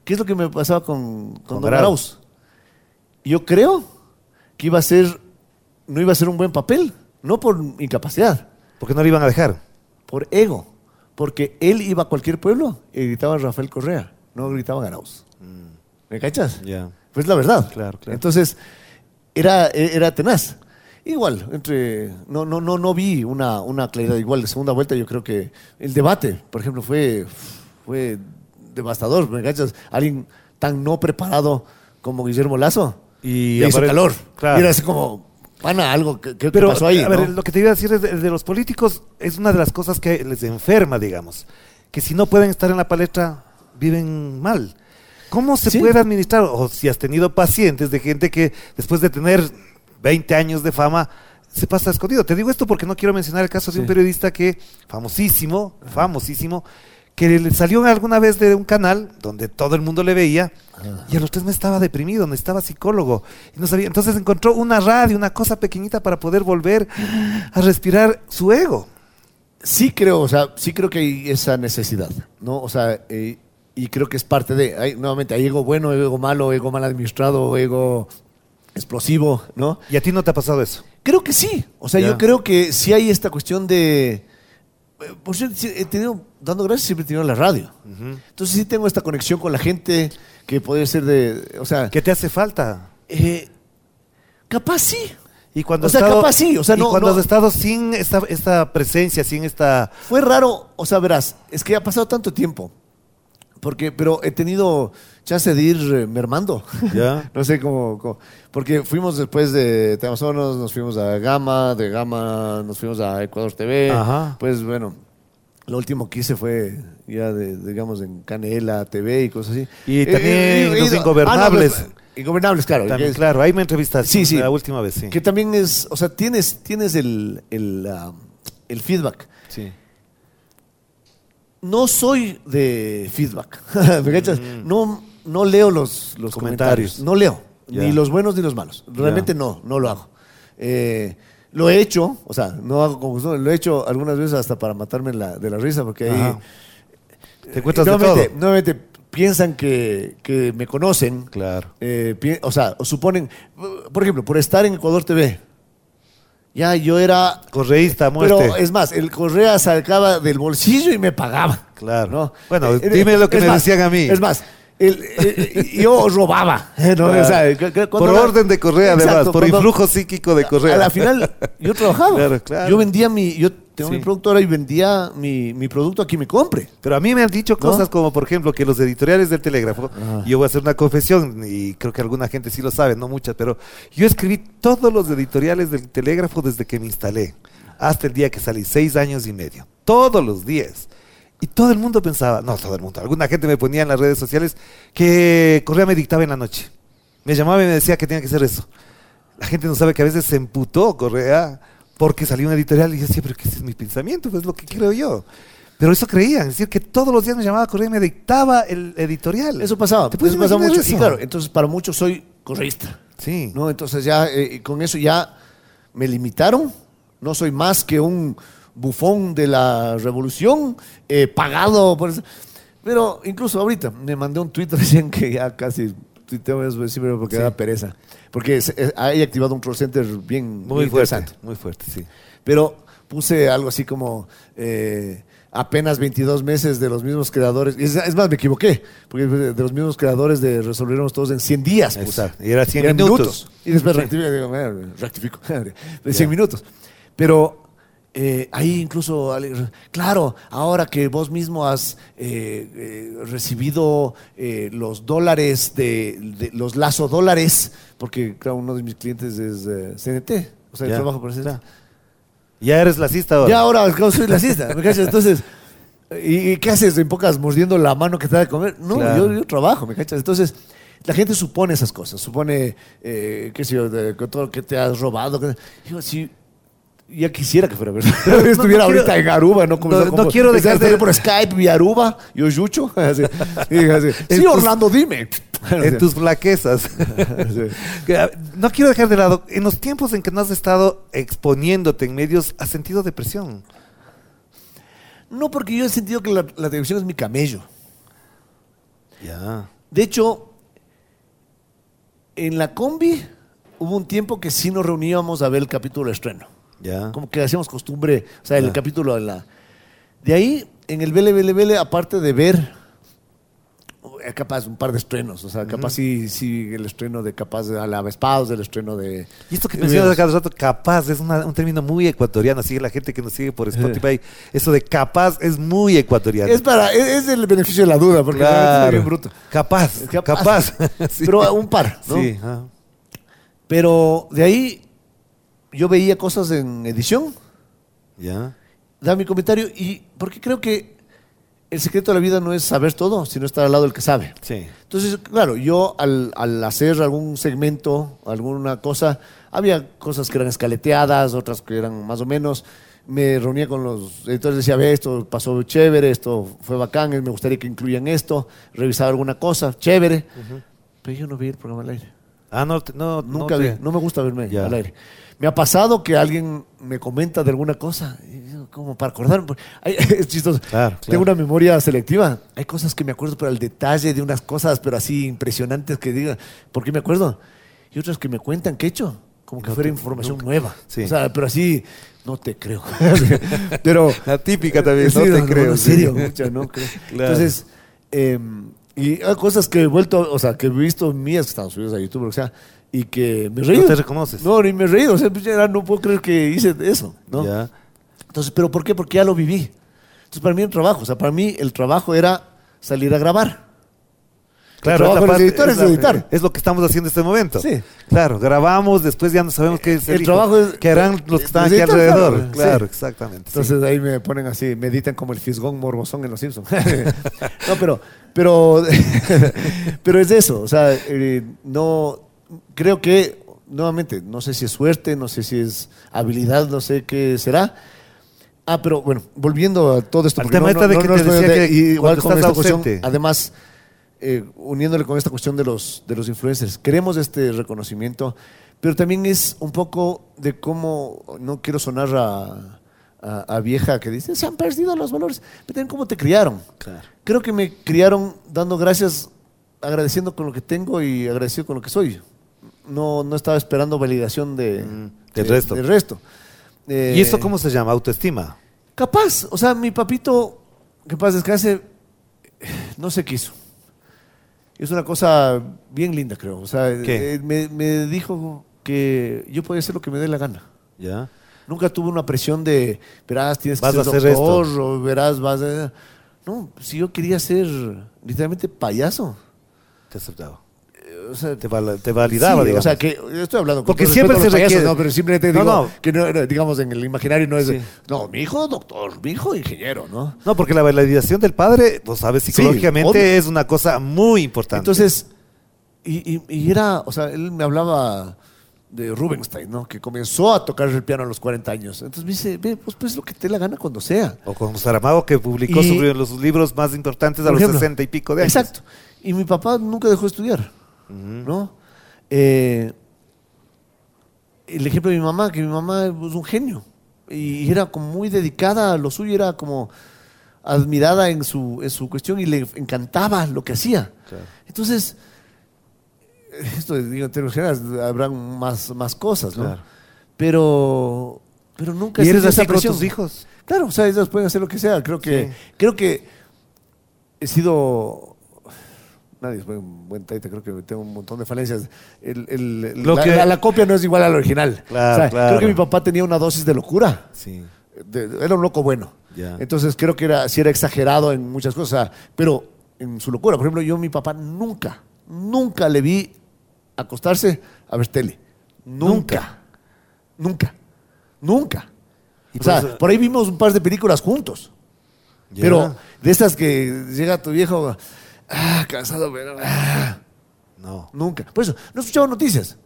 ¿Qué es lo que me pasaba con, con, Con Don Arauz. Yo creo que iba a ser, no iba a ser un buen papel, no por incapacidad, Porque no le iban a dejar. por ego. Porque él iba a cualquier pueblo y gritaban Rafael Correa, no gritaban Arauz. ¿Me cachas? Ya. Pues la verdad. Claro, claro. Entonces, era, era tenaz. Igual, entre. No, no, no, no vi una, una claridad. Igual, de segunda vuelta, yo creo que el debate, por ejemplo, fue, fue devastador. ¿Me cachas? Alguien tan no preparado como Guillermo Lazo. Y le hizo apare- calor. Claro. Y era así como, pana, algo que, Pero, pasó ahí. a ver, ¿no? lo que te iba a decir es de, de los políticos es una de las cosas que les enferma, digamos. Que si no pueden estar en la palestra, viven mal. ¿Cómo se Sí. puede administrar? O si has tenido pacientes de gente que después de tener 20 años de fama, se pasa escondido. Te digo esto porque no quiero mencionar el caso de un periodista que, famosísimo, famosísimo, que le salió alguna vez de un canal donde todo el mundo le veía y a los tres meses estaba deprimido, necesitaba psicólogo y no sabía. Entonces encontró una radio, una cosa pequeñita para poder volver a respirar su ego. Sí creo, o sea, sí creo que hay esa necesidad, ¿no? O sea, eh, y creo que es parte de, hay, nuevamente, hay ego bueno, ego malo, ego mal administrado, ego explosivo, ¿no? ¿Y a ti no te ha pasado eso? Creo que sí, o sea, yo creo que sí hay esta cuestión de, por cierto, he tenido, dando gracias, siempre he tenido la radio. Entonces sí tengo esta conexión con la gente que puede ser de, o sea, ¿Qué te hace falta? eh, capaz sí. Y cuando O sea, estado- capaz sí, o sea, y cuando no- has estado sin esta, esta presencia, sin esta... Fue raro, o sea, verás, es que ha pasado tanto tiempo. Porque, pero he tenido chance de ir eh, mermando. Ya. no sé cómo, cómo- Porque fuimos después de Amazonas, nos fuimos a Gama, de Gama nos fuimos a Ecuador TV. Ajá. Pues bueno, lo último que hice fue ya, de, digamos, en Canela TV y cosas así. Y también eh, Los Ingobernables. Ah, no, no, Ingobernables, claro. También, es- claro, ahí me entrevistaste Sí, sí. la última vez, sí. Que también es, o sea, tienes, tienes el, el, ah, el feedback. Sí. No soy de feedback. ¿Me cachas? No, no leo los, los Comentarios. comentarios. No leo. Ni los buenos ni los malos. Realmente no, no lo hago. Eh, lo he hecho, o sea, no hago como lo he hecho algunas veces hasta para matarme la- de la risa, porque ahí. Ajá. Te encuentras de todo. nuevamente piensan que, que me conocen. Claro. Eh, o sea, o suponen, por ejemplo, por estar en Ecuador TV. Ya yo era Correísta, muerte. pero es más, el Correa sacaba del bolsillo y me pagaba. Claro. ¿no? Bueno, Eh, dime lo que me más, decían a mí. Es más, el- eh, yo robaba. ¿no? Claro. O sea, cu- cu- cuando Por orden de Correa, además, Exacto, por cuando- influjo psíquico de Correa. A la final, yo trabajaba. Claro, claro. Yo vendía mi. Yo tengo Sí. mi productora y vendía mi, mi producto a quien me compre. Pero a mí me han dicho ¿No? cosas como, por ejemplo, que los editoriales del Telégrafo, yo voy a hacer una confesión y creo que alguna gente sí lo sabe, no muchas, pero yo escribí todos los editoriales del Telégrafo desde que me instalé, hasta el día que salí, seis años y medio, todos los días. Y todo el mundo pensaba, no todo el mundo, alguna gente me ponía en las redes sociales que Correa me dictaba en la noche. Me llamaba y me decía que tenía que hacer eso. La gente no sabe que a veces se emputó Correa porque salió una editorial y yo decía, pero ese es mi pensamiento, pues es lo que creo yo. Pero eso creían, es decir, que todos los días me llamaba Correa y me dictaba el editorial. Eso pasaba. ¿Te puedes eso pasaba mucho. Y eso? claro, entonces para muchos soy correísta. Sí. ¿no? Entonces ya eh, con eso ya me limitaron. No soy más que un bufón de la revolución, eh, pagado por eso. Pero incluso ahorita me mandé un tweet recién que ya casi tuiteo eso siempre porque Sí. da pereza. Porque es- es- hay activado un troll center bien, Muy fuerte, muy fuerte, sí. Pero puse algo así como eh, apenas 22 meses de los mismos creadores. Es, es más, me equivoqué, porque de los mismos creadores de Resolveremos Todos en 100 días. puse. Y era 100 Eran minutos. Y después rectifico, digo, "Eh, rectifico, de 100 minutos. Pero eh, ahí incluso, claro, ahora que vos mismo has eh, eh, recibido eh, los dólares de, de- los lazo dólares, porque claro, uno de mis clientes es eh, CNT, o sea, yo trabajo por CNT. ya. Ya eres lacista ahora. Ya ahora claro, soy lacista, ¿me cachas? Entonces, ¿y, qué haces en pocas mordiendo la mano que te da de comer? No, Claro. yo, yo trabajo, ¿me cachas? Entonces, la gente supone esas cosas, supone, eh, qué sé yo, de- todo lo que te has robado. Digo, si Ya quisiera que fuera verdad. Estuviera no quiero- ahorita en Aruba, ¿no? Como- no- como- no quiero dejar de- por Skype vía Aruba, yo Yucho. Así, y así, sí, Orlando, dime. en tus flaquezas. Que, ah, no quiero dejar de lado, en los tiempos en que no has estado exponiéndote en medios, ¿has sentido depresión? No, porque yo he sentido que la, la televisión es mi camello. Ya. De hecho, en la combi hubo un tiempo que sí nos reuníamos a ver el capítulo de estreno. Ya. Como que hacíamos costumbre, o sea, el Ya. capítulo de la... De ahí, en el Vele, Vele, Vele, aparte de ver, eh, capaz un par de estrenos, o sea, capaz sí, sí, el estreno de capaz de Alavespados, el estreno de... Y esto que mencionas cada rato, capaz, es una- un término muy ecuatoriano. Sigue la gente que nos sigue por Spotify. Eso de capaz es muy ecuatoriano. Es para, es, es el beneficio de la duda, porque claro. es bien bruto. Capaz, capaz. Sí. Pero un par, ¿no? Sí. Pero de ahí yo veía cosas en edición, Ya. daba mi comentario, y porque creo que el secreto de la vida no es saber todo, sino estar al lado del que sabe. Sí. Entonces, claro, yo al, al hacer algún segmento, alguna cosa, había cosas que eran escaleteadas, otras que eran más o menos. Me reunía con los editores, decía, ve, esto pasó chévere, esto fue bacán, me gustaría que incluyan esto, revisaba alguna cosa, chévere. Pero yo no vi el programa al aire. Ah, no, no, Nunca no vi, te- no me gusta verme Ya. al aire. Me ha pasado que alguien me comenta de alguna cosa, como para acordarme. es chistoso. Claro, claro. Tengo una memoria selectiva. Hay cosas que me acuerdo, pero al detalle de unas cosas, pero así impresionantes que diga, ¿por qué me acuerdo? Y otras que me cuentan que he hecho, como que No fuera te- información nunca. nueva. Sí. O sea, pero así, no te creo. pero. La típica también, Sí, no te creo. En sí. serio, mucha, no creo. Claro. Entonces, eh, y hay cosas que he vuelto, o sea, que he visto mías están subidas a YouTube, o sea, y que me reído. No te reconoces. No, ni me reído. O sea, pues no puedo creer que hice eso, ¿no? Ya. Entonces, ¿pero por qué? Porque ya lo viví. Entonces, para mí el trabajo, o sea, para mí el trabajo era salir a grabar. Claro, los parte- editores la- es editar. Es lo que estamos haciendo en este momento. Sí. Claro, grabamos, después ya no sabemos qué es El trabajo es- que harán los que están es aquí alrededor. claro. Claro, Sí. exactamente. sí. Entonces ahí me ponen así, me editan como el fisgón morbosón en Los Simpsons. no, pero, pero, pero es eso. O sea, eh, no, creo que, nuevamente, no sé si es suerte, no sé si es habilidad, no sé qué será. Ah, pero bueno, volviendo a todo esto. Porque tema este de que te es- decía que igual con esta cuestión, además, eh, uniéndole con esta cuestión de los, de los influencers, queremos este reconocimiento, pero también es un poco de cómo, no quiero sonar a, a- a vieja que dice, se han perdido los valores, pero también cómo te criaron. Claro. Creo que me criaron dando gracias, agradeciendo con lo que tengo y agradecido con lo que soy. No, no estaba esperando validación de, Mm, del de- resto. del resto. Eh, ¿Y esto cómo se llama? Autoestima. Capaz, o sea, mi papito, que paz descanse, no se quiso. Es una cosa bien linda, creo. O sea, ¿Qué? eh, me, me dijo que yo podía hacer lo que me dé la gana. ¿Ya? Nunca tuve una presión de, verás, tienes que Vas ser a hacer doctor, esto. o verás, vas a... No, si yo quería ser literalmente payaso. Te aceptaba. O sea, Te, val- te validaba, Sí, digamos. O sea, que yo estoy hablando con Porque siempre se payasos, requiere- No, pero simplemente No, digo no. que no, digamos, en el imaginario no es de, no, mi hijo doctor, mi hijo ingeniero, ¿no? No, porque la validación del padre, pues sabes, psicológicamente es una cosa muy importante. Entonces, y, y- y era, o sea, él me hablaba de Rubinstein, ¿no? Que comenzó a tocar el piano a los 40 años. Entonces me dice, ve, pues, pues lo que te la gana cuando sea. o con Saramago, que publicó Y- sobre los libros más importantes a los ejemplo. 60 y pico de años. Exacto. Y mi papá nunca dejó de estudiar, ¿no? Eh, el ejemplo de mi mamá, que mi mamá es un genio y era como muy dedicada a lo suyo, era como admirada en su, en su cuestión y le encantaba lo que hacía. Claro. Entonces, esto digo, en términos generales, habrán más, más cosas, ¿no? Claro. Pero, pero nunca ¿Y eres así con tus hijos? Claro, o sea, ellos pueden hacer lo que sea. Creo que, Sí. creo que he sido. Nadie es buen, buen taita, creo que tengo un montón de falencias. El- el- el- Lo la, que- la- la copia no es igual al original. Claro, O sea, claro. Creo que mi papá tenía una dosis de locura. Sí. De- era un loco bueno. Ya. Entonces creo que era, sí era exagerado en muchas cosas, pero en su locura. Por ejemplo, yo a mi papá nunca, nunca le vi acostarse a ver tele. Nunca. Nunca. Nunca. Y O por sea, eso- por ahí vimos un par de películas juntos. Ya. Pero de estas que llega tu viejo, ah, cansado, pero ah, No. nunca. Por eso, no escuchaba noticias.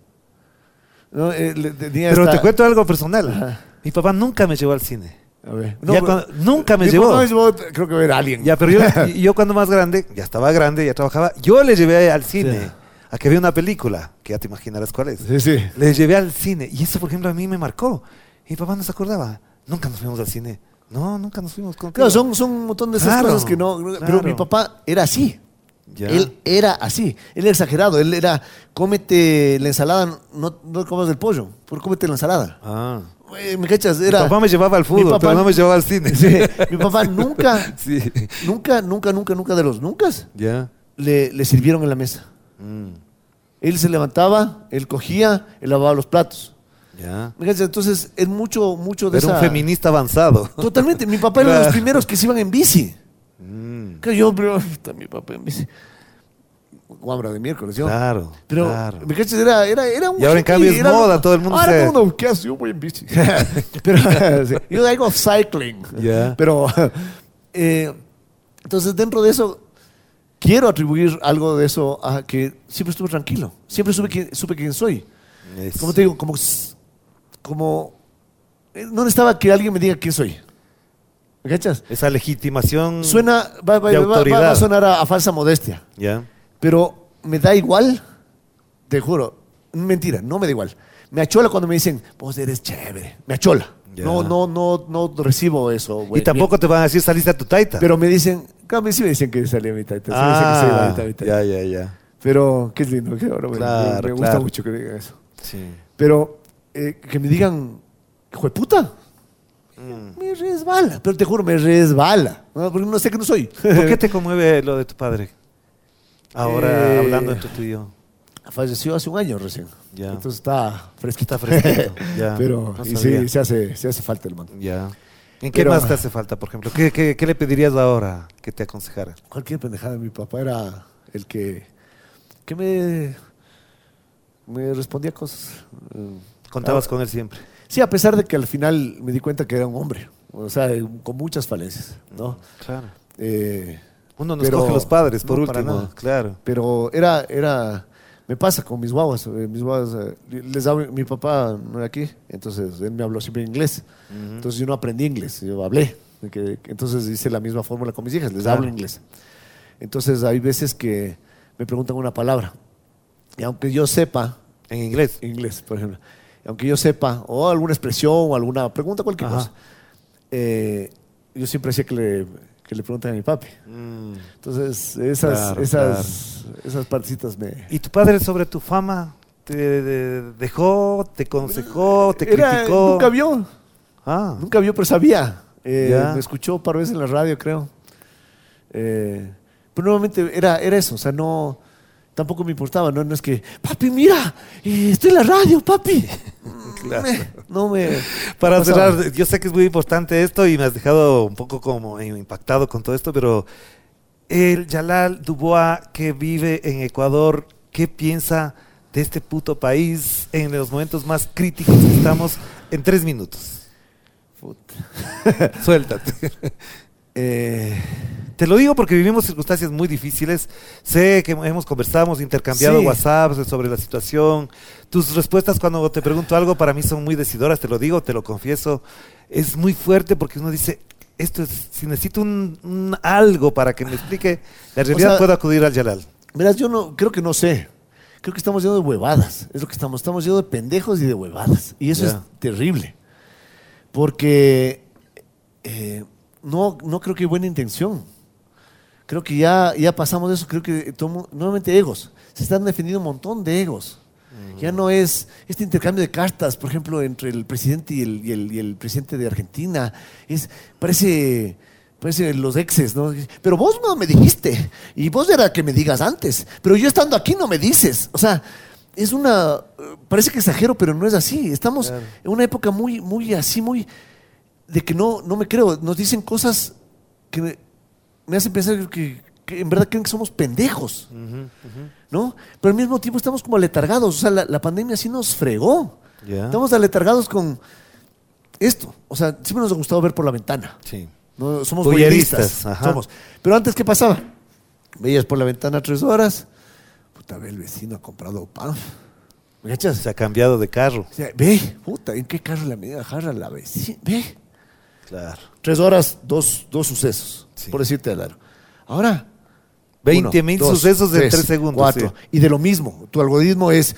No, eh, le- tenía Pero te cuento algo personal. Ajá. Mi papá nunca me llevó al cine. A ver. Cuando- nunca me llevó. me llevó, creo que ver a alguien. Ya, pero yo, yo cuando más grande, ya estaba grande, ya trabajaba, yo le llevé al cine Sí. a que vea una película, que ya te imaginarás cuál es. Sí, sí. Le llevé al cine y eso, por ejemplo, a mí me marcó. Mi papá no se acordaba. Nunca nos fuimos al cine. No, nunca nos fuimos con Claro, son, son un montón de esas Claro, cosas que no. Pero claro. mi papá era así. Ya. Él era así. Él era exagerado. Él era, cómete la ensalada, no, no comas el pollo, por cómete la ensalada. Ah. Eh, ¿Me cachas? Mi papá me llevaba al mi fútbol, papá- pero no me llevaba al cine. Sí, mi papá nunca, Sí. nunca, nunca, nunca, nunca de los nunca Ya. le, le sirvieron en la mesa. Mm, Él se levantaba, él cogía, él lavaba los platos. ya. Entonces, es mucho, mucho de Era un esa... feminista avanzado. Totalmente. Mi papá era de los primeros que se iban en bici. Que yo, pero puta, mi papá en bici. Guambra de miércoles, yo. Claro, Pero, claro. ¿me cachas? Era, era, era un Y ahora en cambio es moda, todo el mundo Ahora todo el mundo, ¿qué hace? Yo voy en bici. pero, yo hago cycling. Ya. Pero, eh, entonces dentro de eso, quiero atribuir algo de eso a que siempre estuve tranquilo. Siempre supe, quién- supe quién soy. es- Como te digo, como, como, eh, no necesitaba que alguien me diga quién soy. ¿Me cachas? Esa legitimación. Suena, va, va- de va- autoridad. va a sonar a, a falsa modestia, Ya. pero me da igual, te juro, mentira, no me da igual. Me achola cuando me dicen, vos eres chévere, me achola. Ya. No, no, no, no recibo eso, güey. Y tampoco te van a decir saliste a tu taita. Pero me dicen, me- sí me dicen que salí a mi taita, sí me dicen que soy ah, la taita, mi taita. ya, ya, ya. Pero qué lindo, ahora me- me, Claro, me gusta claro. mucho que digan eso. Sí. Pero eh, que me digan, hijo de puta, Mm. me resbala. Pero te juro, me resbala. ¿no? Porque no sé que no soy. ¿Por qué te conmueve lo de tu padre? Ahora Eh, hablando entre tú y yo. Falleció hace un año recién. Ya. Entonces está fresquito. Está fresquito, ya. Pero No y sí, se hace, se hace falta el man. Ya. ¿En qué Pero- más te hace falta, por ejemplo? ¿Qué, qué, qué le pedirías ahora que te aconsejara? Cualquier pendejada. Mi papá era el que, que me, me respondía cosas. Contabas ah, con él siempre. Sí, a pesar de que al final me di cuenta que era un hombre. O sea, con muchas falencias, ¿no? Claro. Eh, Uno nos Pero- coge los padres, por no, para último. nada. Claro. Pero era, era, me pasa con mis guaguas, eh, mis guaguas, eh, les hablo- mi papá no era aquí, entonces él me habló siempre inglés, entonces yo no aprendí inglés, yo hablé, entonces hice la misma fórmula con mis hijas, les Claro. hablo inglés. Entonces hay veces que me preguntan una palabra, y aunque yo sepa En inglés. inglés, por ejemplo, aunque yo sepa, o alguna expresión, o alguna pregunta, cualquier Ajá. cosa, eh, yo siempre hacía que le, que le pregunten a mi papi. Mm. Entonces, esas, Claro, esas, esas partecitas me... ¿Y tu padre sobre tu fama te de- dejó, te aconsejó, te Era- criticó? Nunca vio, Ah, nunca vio, pero sabía. Eh. Me escuchó un par de veces en la radio, creo. Eh, pero nuevamente era, era eso, o sea, no... Tampoco me importaba, no, no es que, papi, mira, eh, estoy en la radio, papi. Claro. Me- no me... Para pasaba. cerrar, yo sé que es muy importante esto y me has dejado un poco como impactado con todo esto, pero el Yalal Dubois que vive en Ecuador, ¿qué piensa de este puto país en los momentos más críticos que estamos en tres minutos? Puta. Suéltate. Eh, Te lo digo porque vivimos circunstancias muy difíciles. Sé que hemos conversado, hemos intercambiado Sí. WhatsApp sobre la situación. Tus respuestas cuando te pregunto algo para mí son muy decidoras, te lo digo, te lo confieso. Es muy fuerte porque uno dice, esto es, si necesito un, un algo para que me explique, la realidad sea, puedo acudir al Yalal. Verás, yo no, creo que no sé. Creo que estamos llenos de huevadas. Es lo que estamos. Estamos llenos de pendejos y de huevadas. Y eso es terrible. Porque eh, no, no creo que hay buena intención. Creo que ya, ya pasamos de eso. Creo que tomo, nuevamente egos. Se están defendiendo un montón de egos. Ya no es este intercambio de cartas, por ejemplo, entre el presidente y el, y el- y el presidente de Argentina. Es, parece, parece los exes, ¿no? Pero vos no me dijiste. Y vos era que me digas antes. Pero yo estando aquí no me dices. O sea, es una. eh, Parece que exagero, pero no es así. Estamos Claro. en una época muy, muy así, muy. De que no, no me creo. Nos dicen cosas que me, me hacen pensar que, que en verdad creen que somos pendejos. ¿no? Pero al mismo tiempo estamos como aletargados. O sea, la, la pandemia sí nos fregó. Estamos aletargados con esto. O sea, siempre nos ha gustado ver por la ventana. Sí. ¿no? Somos ajá. Somos. Pero antes, ¿qué pasaba? Veías por la ventana tres horas. Puta, ve, el vecino ha comprado pan. ¿Me cachas? Se ha cambiado de carro. O sea, ve, puta, ¿en qué carro la medida jarra la vecina? Ve. Claro. Tres horas, dos, dos sucesos, Sí. por decirte claro. Ahora, 20 uno, mil sucesos en tres, 3 segundos. Cuatro. sí. Y de lo mismo, tu algoritmo es,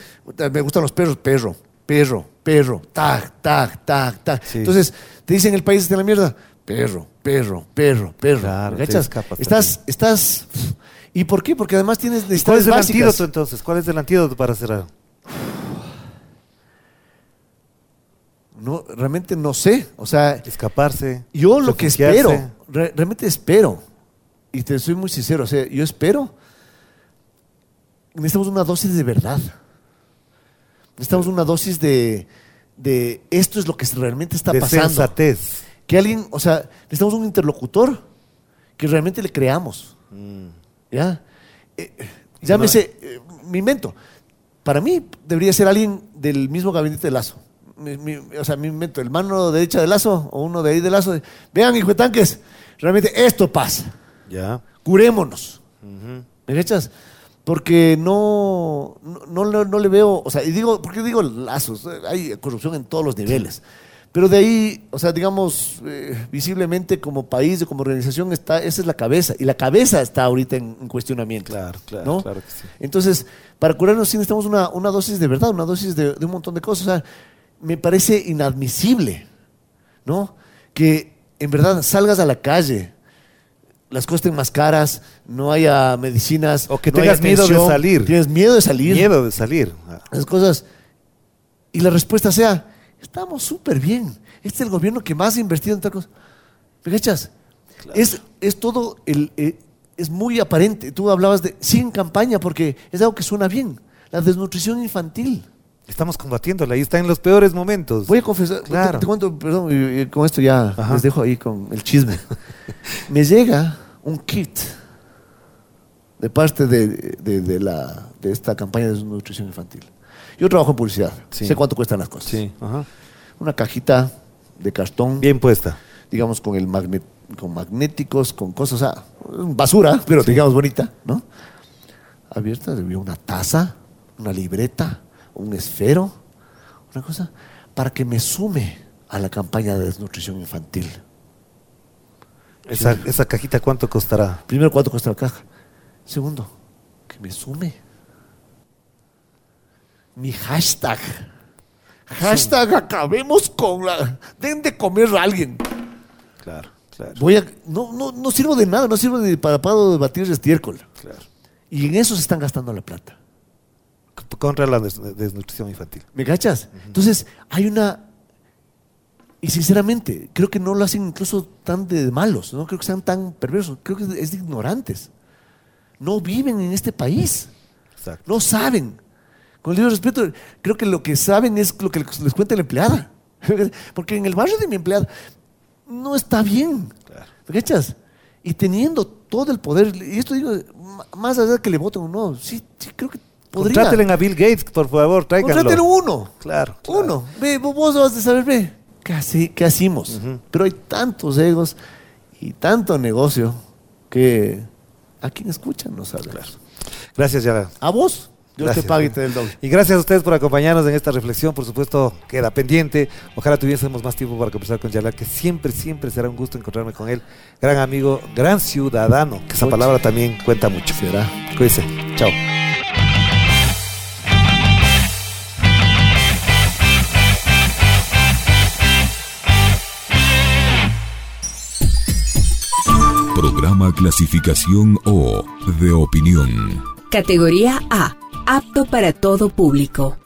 me gustan los perros, perro, perro, perro, tac, tac, tac, tac. Sí. Entonces, te dicen el país de la mierda, perro, perro, perro, perro. Claro, ¿Me te cachas? Estás, estás... ¿Y por qué? Porque además tienes ¿Y ¿Cuál necesidades es el básicas. antídoto entonces? ¿Cuál es el antídoto para cerrar? No, realmente no sé. O sea, Escaparse. Yo lo que espero, re- realmente espero, y te soy muy sincero, o sea, yo espero, necesitamos una dosis de verdad. Necesitamos una dosis de, de esto es lo que realmente está de pasando. sensatez. Que alguien, o sea, necesitamos un interlocutor que realmente le creamos. ¿Ya? Eh, llámese, eh, me invento. Para mí debería ser alguien del mismo gabinete de Lazo. Mi- mi- o sea, me invento, el mano derecha de Lazo o uno de ahí de Lazo. Vean, hijo de tanques, realmente esto pasa. Ya. Curémonos. ¿Me cachas? Porque no, no, no no le veo, o sea, y digo, ¿por qué digo lazos? Hay corrupción en todos los niveles. Pero de ahí, o sea, digamos, eh, visiblemente como país, como organización, está, esa es la cabeza. Y la cabeza está ahorita en, en cuestionamiento. Claro, claro, ¿no? claro que sí. Entonces, para curarnos sí necesitamos una, una dosis de verdad, una dosis de, de un montón de cosas. O sea, me parece inadmisible, ¿no? Que en verdad salgas a la calle, las cosas estén más caras, no haya medicinas. O que no tengas miedo de salir. Tienes miedo de salir. Miedo de salir. Las cosas. Y la respuesta sea, estamos súper bien. Este es el gobierno que más ha invertido en tal cosa. ¿Me cachas? Es, es todo, el, eh, es muy aparente. Tú hablabas de, sin campaña, porque es algo que suena bien. La desnutrición infantil. Estamos combatiéndola y está en los peores momentos. Voy a confesar, Claro. te, te cuento, perdón, y- y con esto ya Ajá. les dejo ahí con el chisme. Me llega un kit de parte de, de- de la, de esta campaña de nutrición infantil. Yo trabajo en publicidad, Sí. sé cuánto cuestan las cosas. Sí, ajá. Una cajita de cartón, Bien puesta. digamos, con, el magnet, con magnéticos, con cosas, o sea, basura, pero digamos bonita, ¿no? Abierta, había una taza, una libreta, un esfero, una cosa, para que me sume a la campaña de desnutrición infantil. Esa, esa cajita, ¿cuánto costará? Primero, ¿cuánto cuesta la caja? Segundo, que me sume. Mi hashtag. Hashtag acabemos con la... Den de comer a alguien. Claro, claro. Voy a, no, no, no sirvo de nada, no sirvo de para, para batir estiércol. claro. Y en eso se están gastando la plata. Contra la des- desnutrición infantil. ¿Me cachas? Entonces, hay una... Y sinceramente, creo que no lo hacen incluso tan de malos, no creo que sean tan perversos, creo que es de ignorantes. No viven en este país, Exacto. no saben. Con el debido respeto, creo que lo que saben es lo que les cuenta la empleada. Porque en el barrio de mi empleada no está bien. ¿Me cachas? Y teniendo todo el poder, y esto digo, más allá de que le voten o no, sí, sí creo que podría. A Bill Gates, por favor, tráiganlo. Uno. Claro, claro. Uno. Ve, vos- vas a saber, ve, ¿qué, hace- qué hacemos? Pero hay tantos egos y tanto negocio que a quien escuchan no sabe. Gracias, Yara. A vos, Dios Gracias. te pague y te dé el doble. Y gracias a ustedes por acompañarnos en esta reflexión. Por supuesto, queda pendiente. Ojalá tuviésemos más tiempo para conversar con Yala, que siempre, siempre será un gusto encontrarme con él. Gran amigo, gran ciudadano, que esa palabra también cuenta mucho. Será. Cuídense. Chao. Programa clasificación O de opinión. Categoría A. Apto para todo público.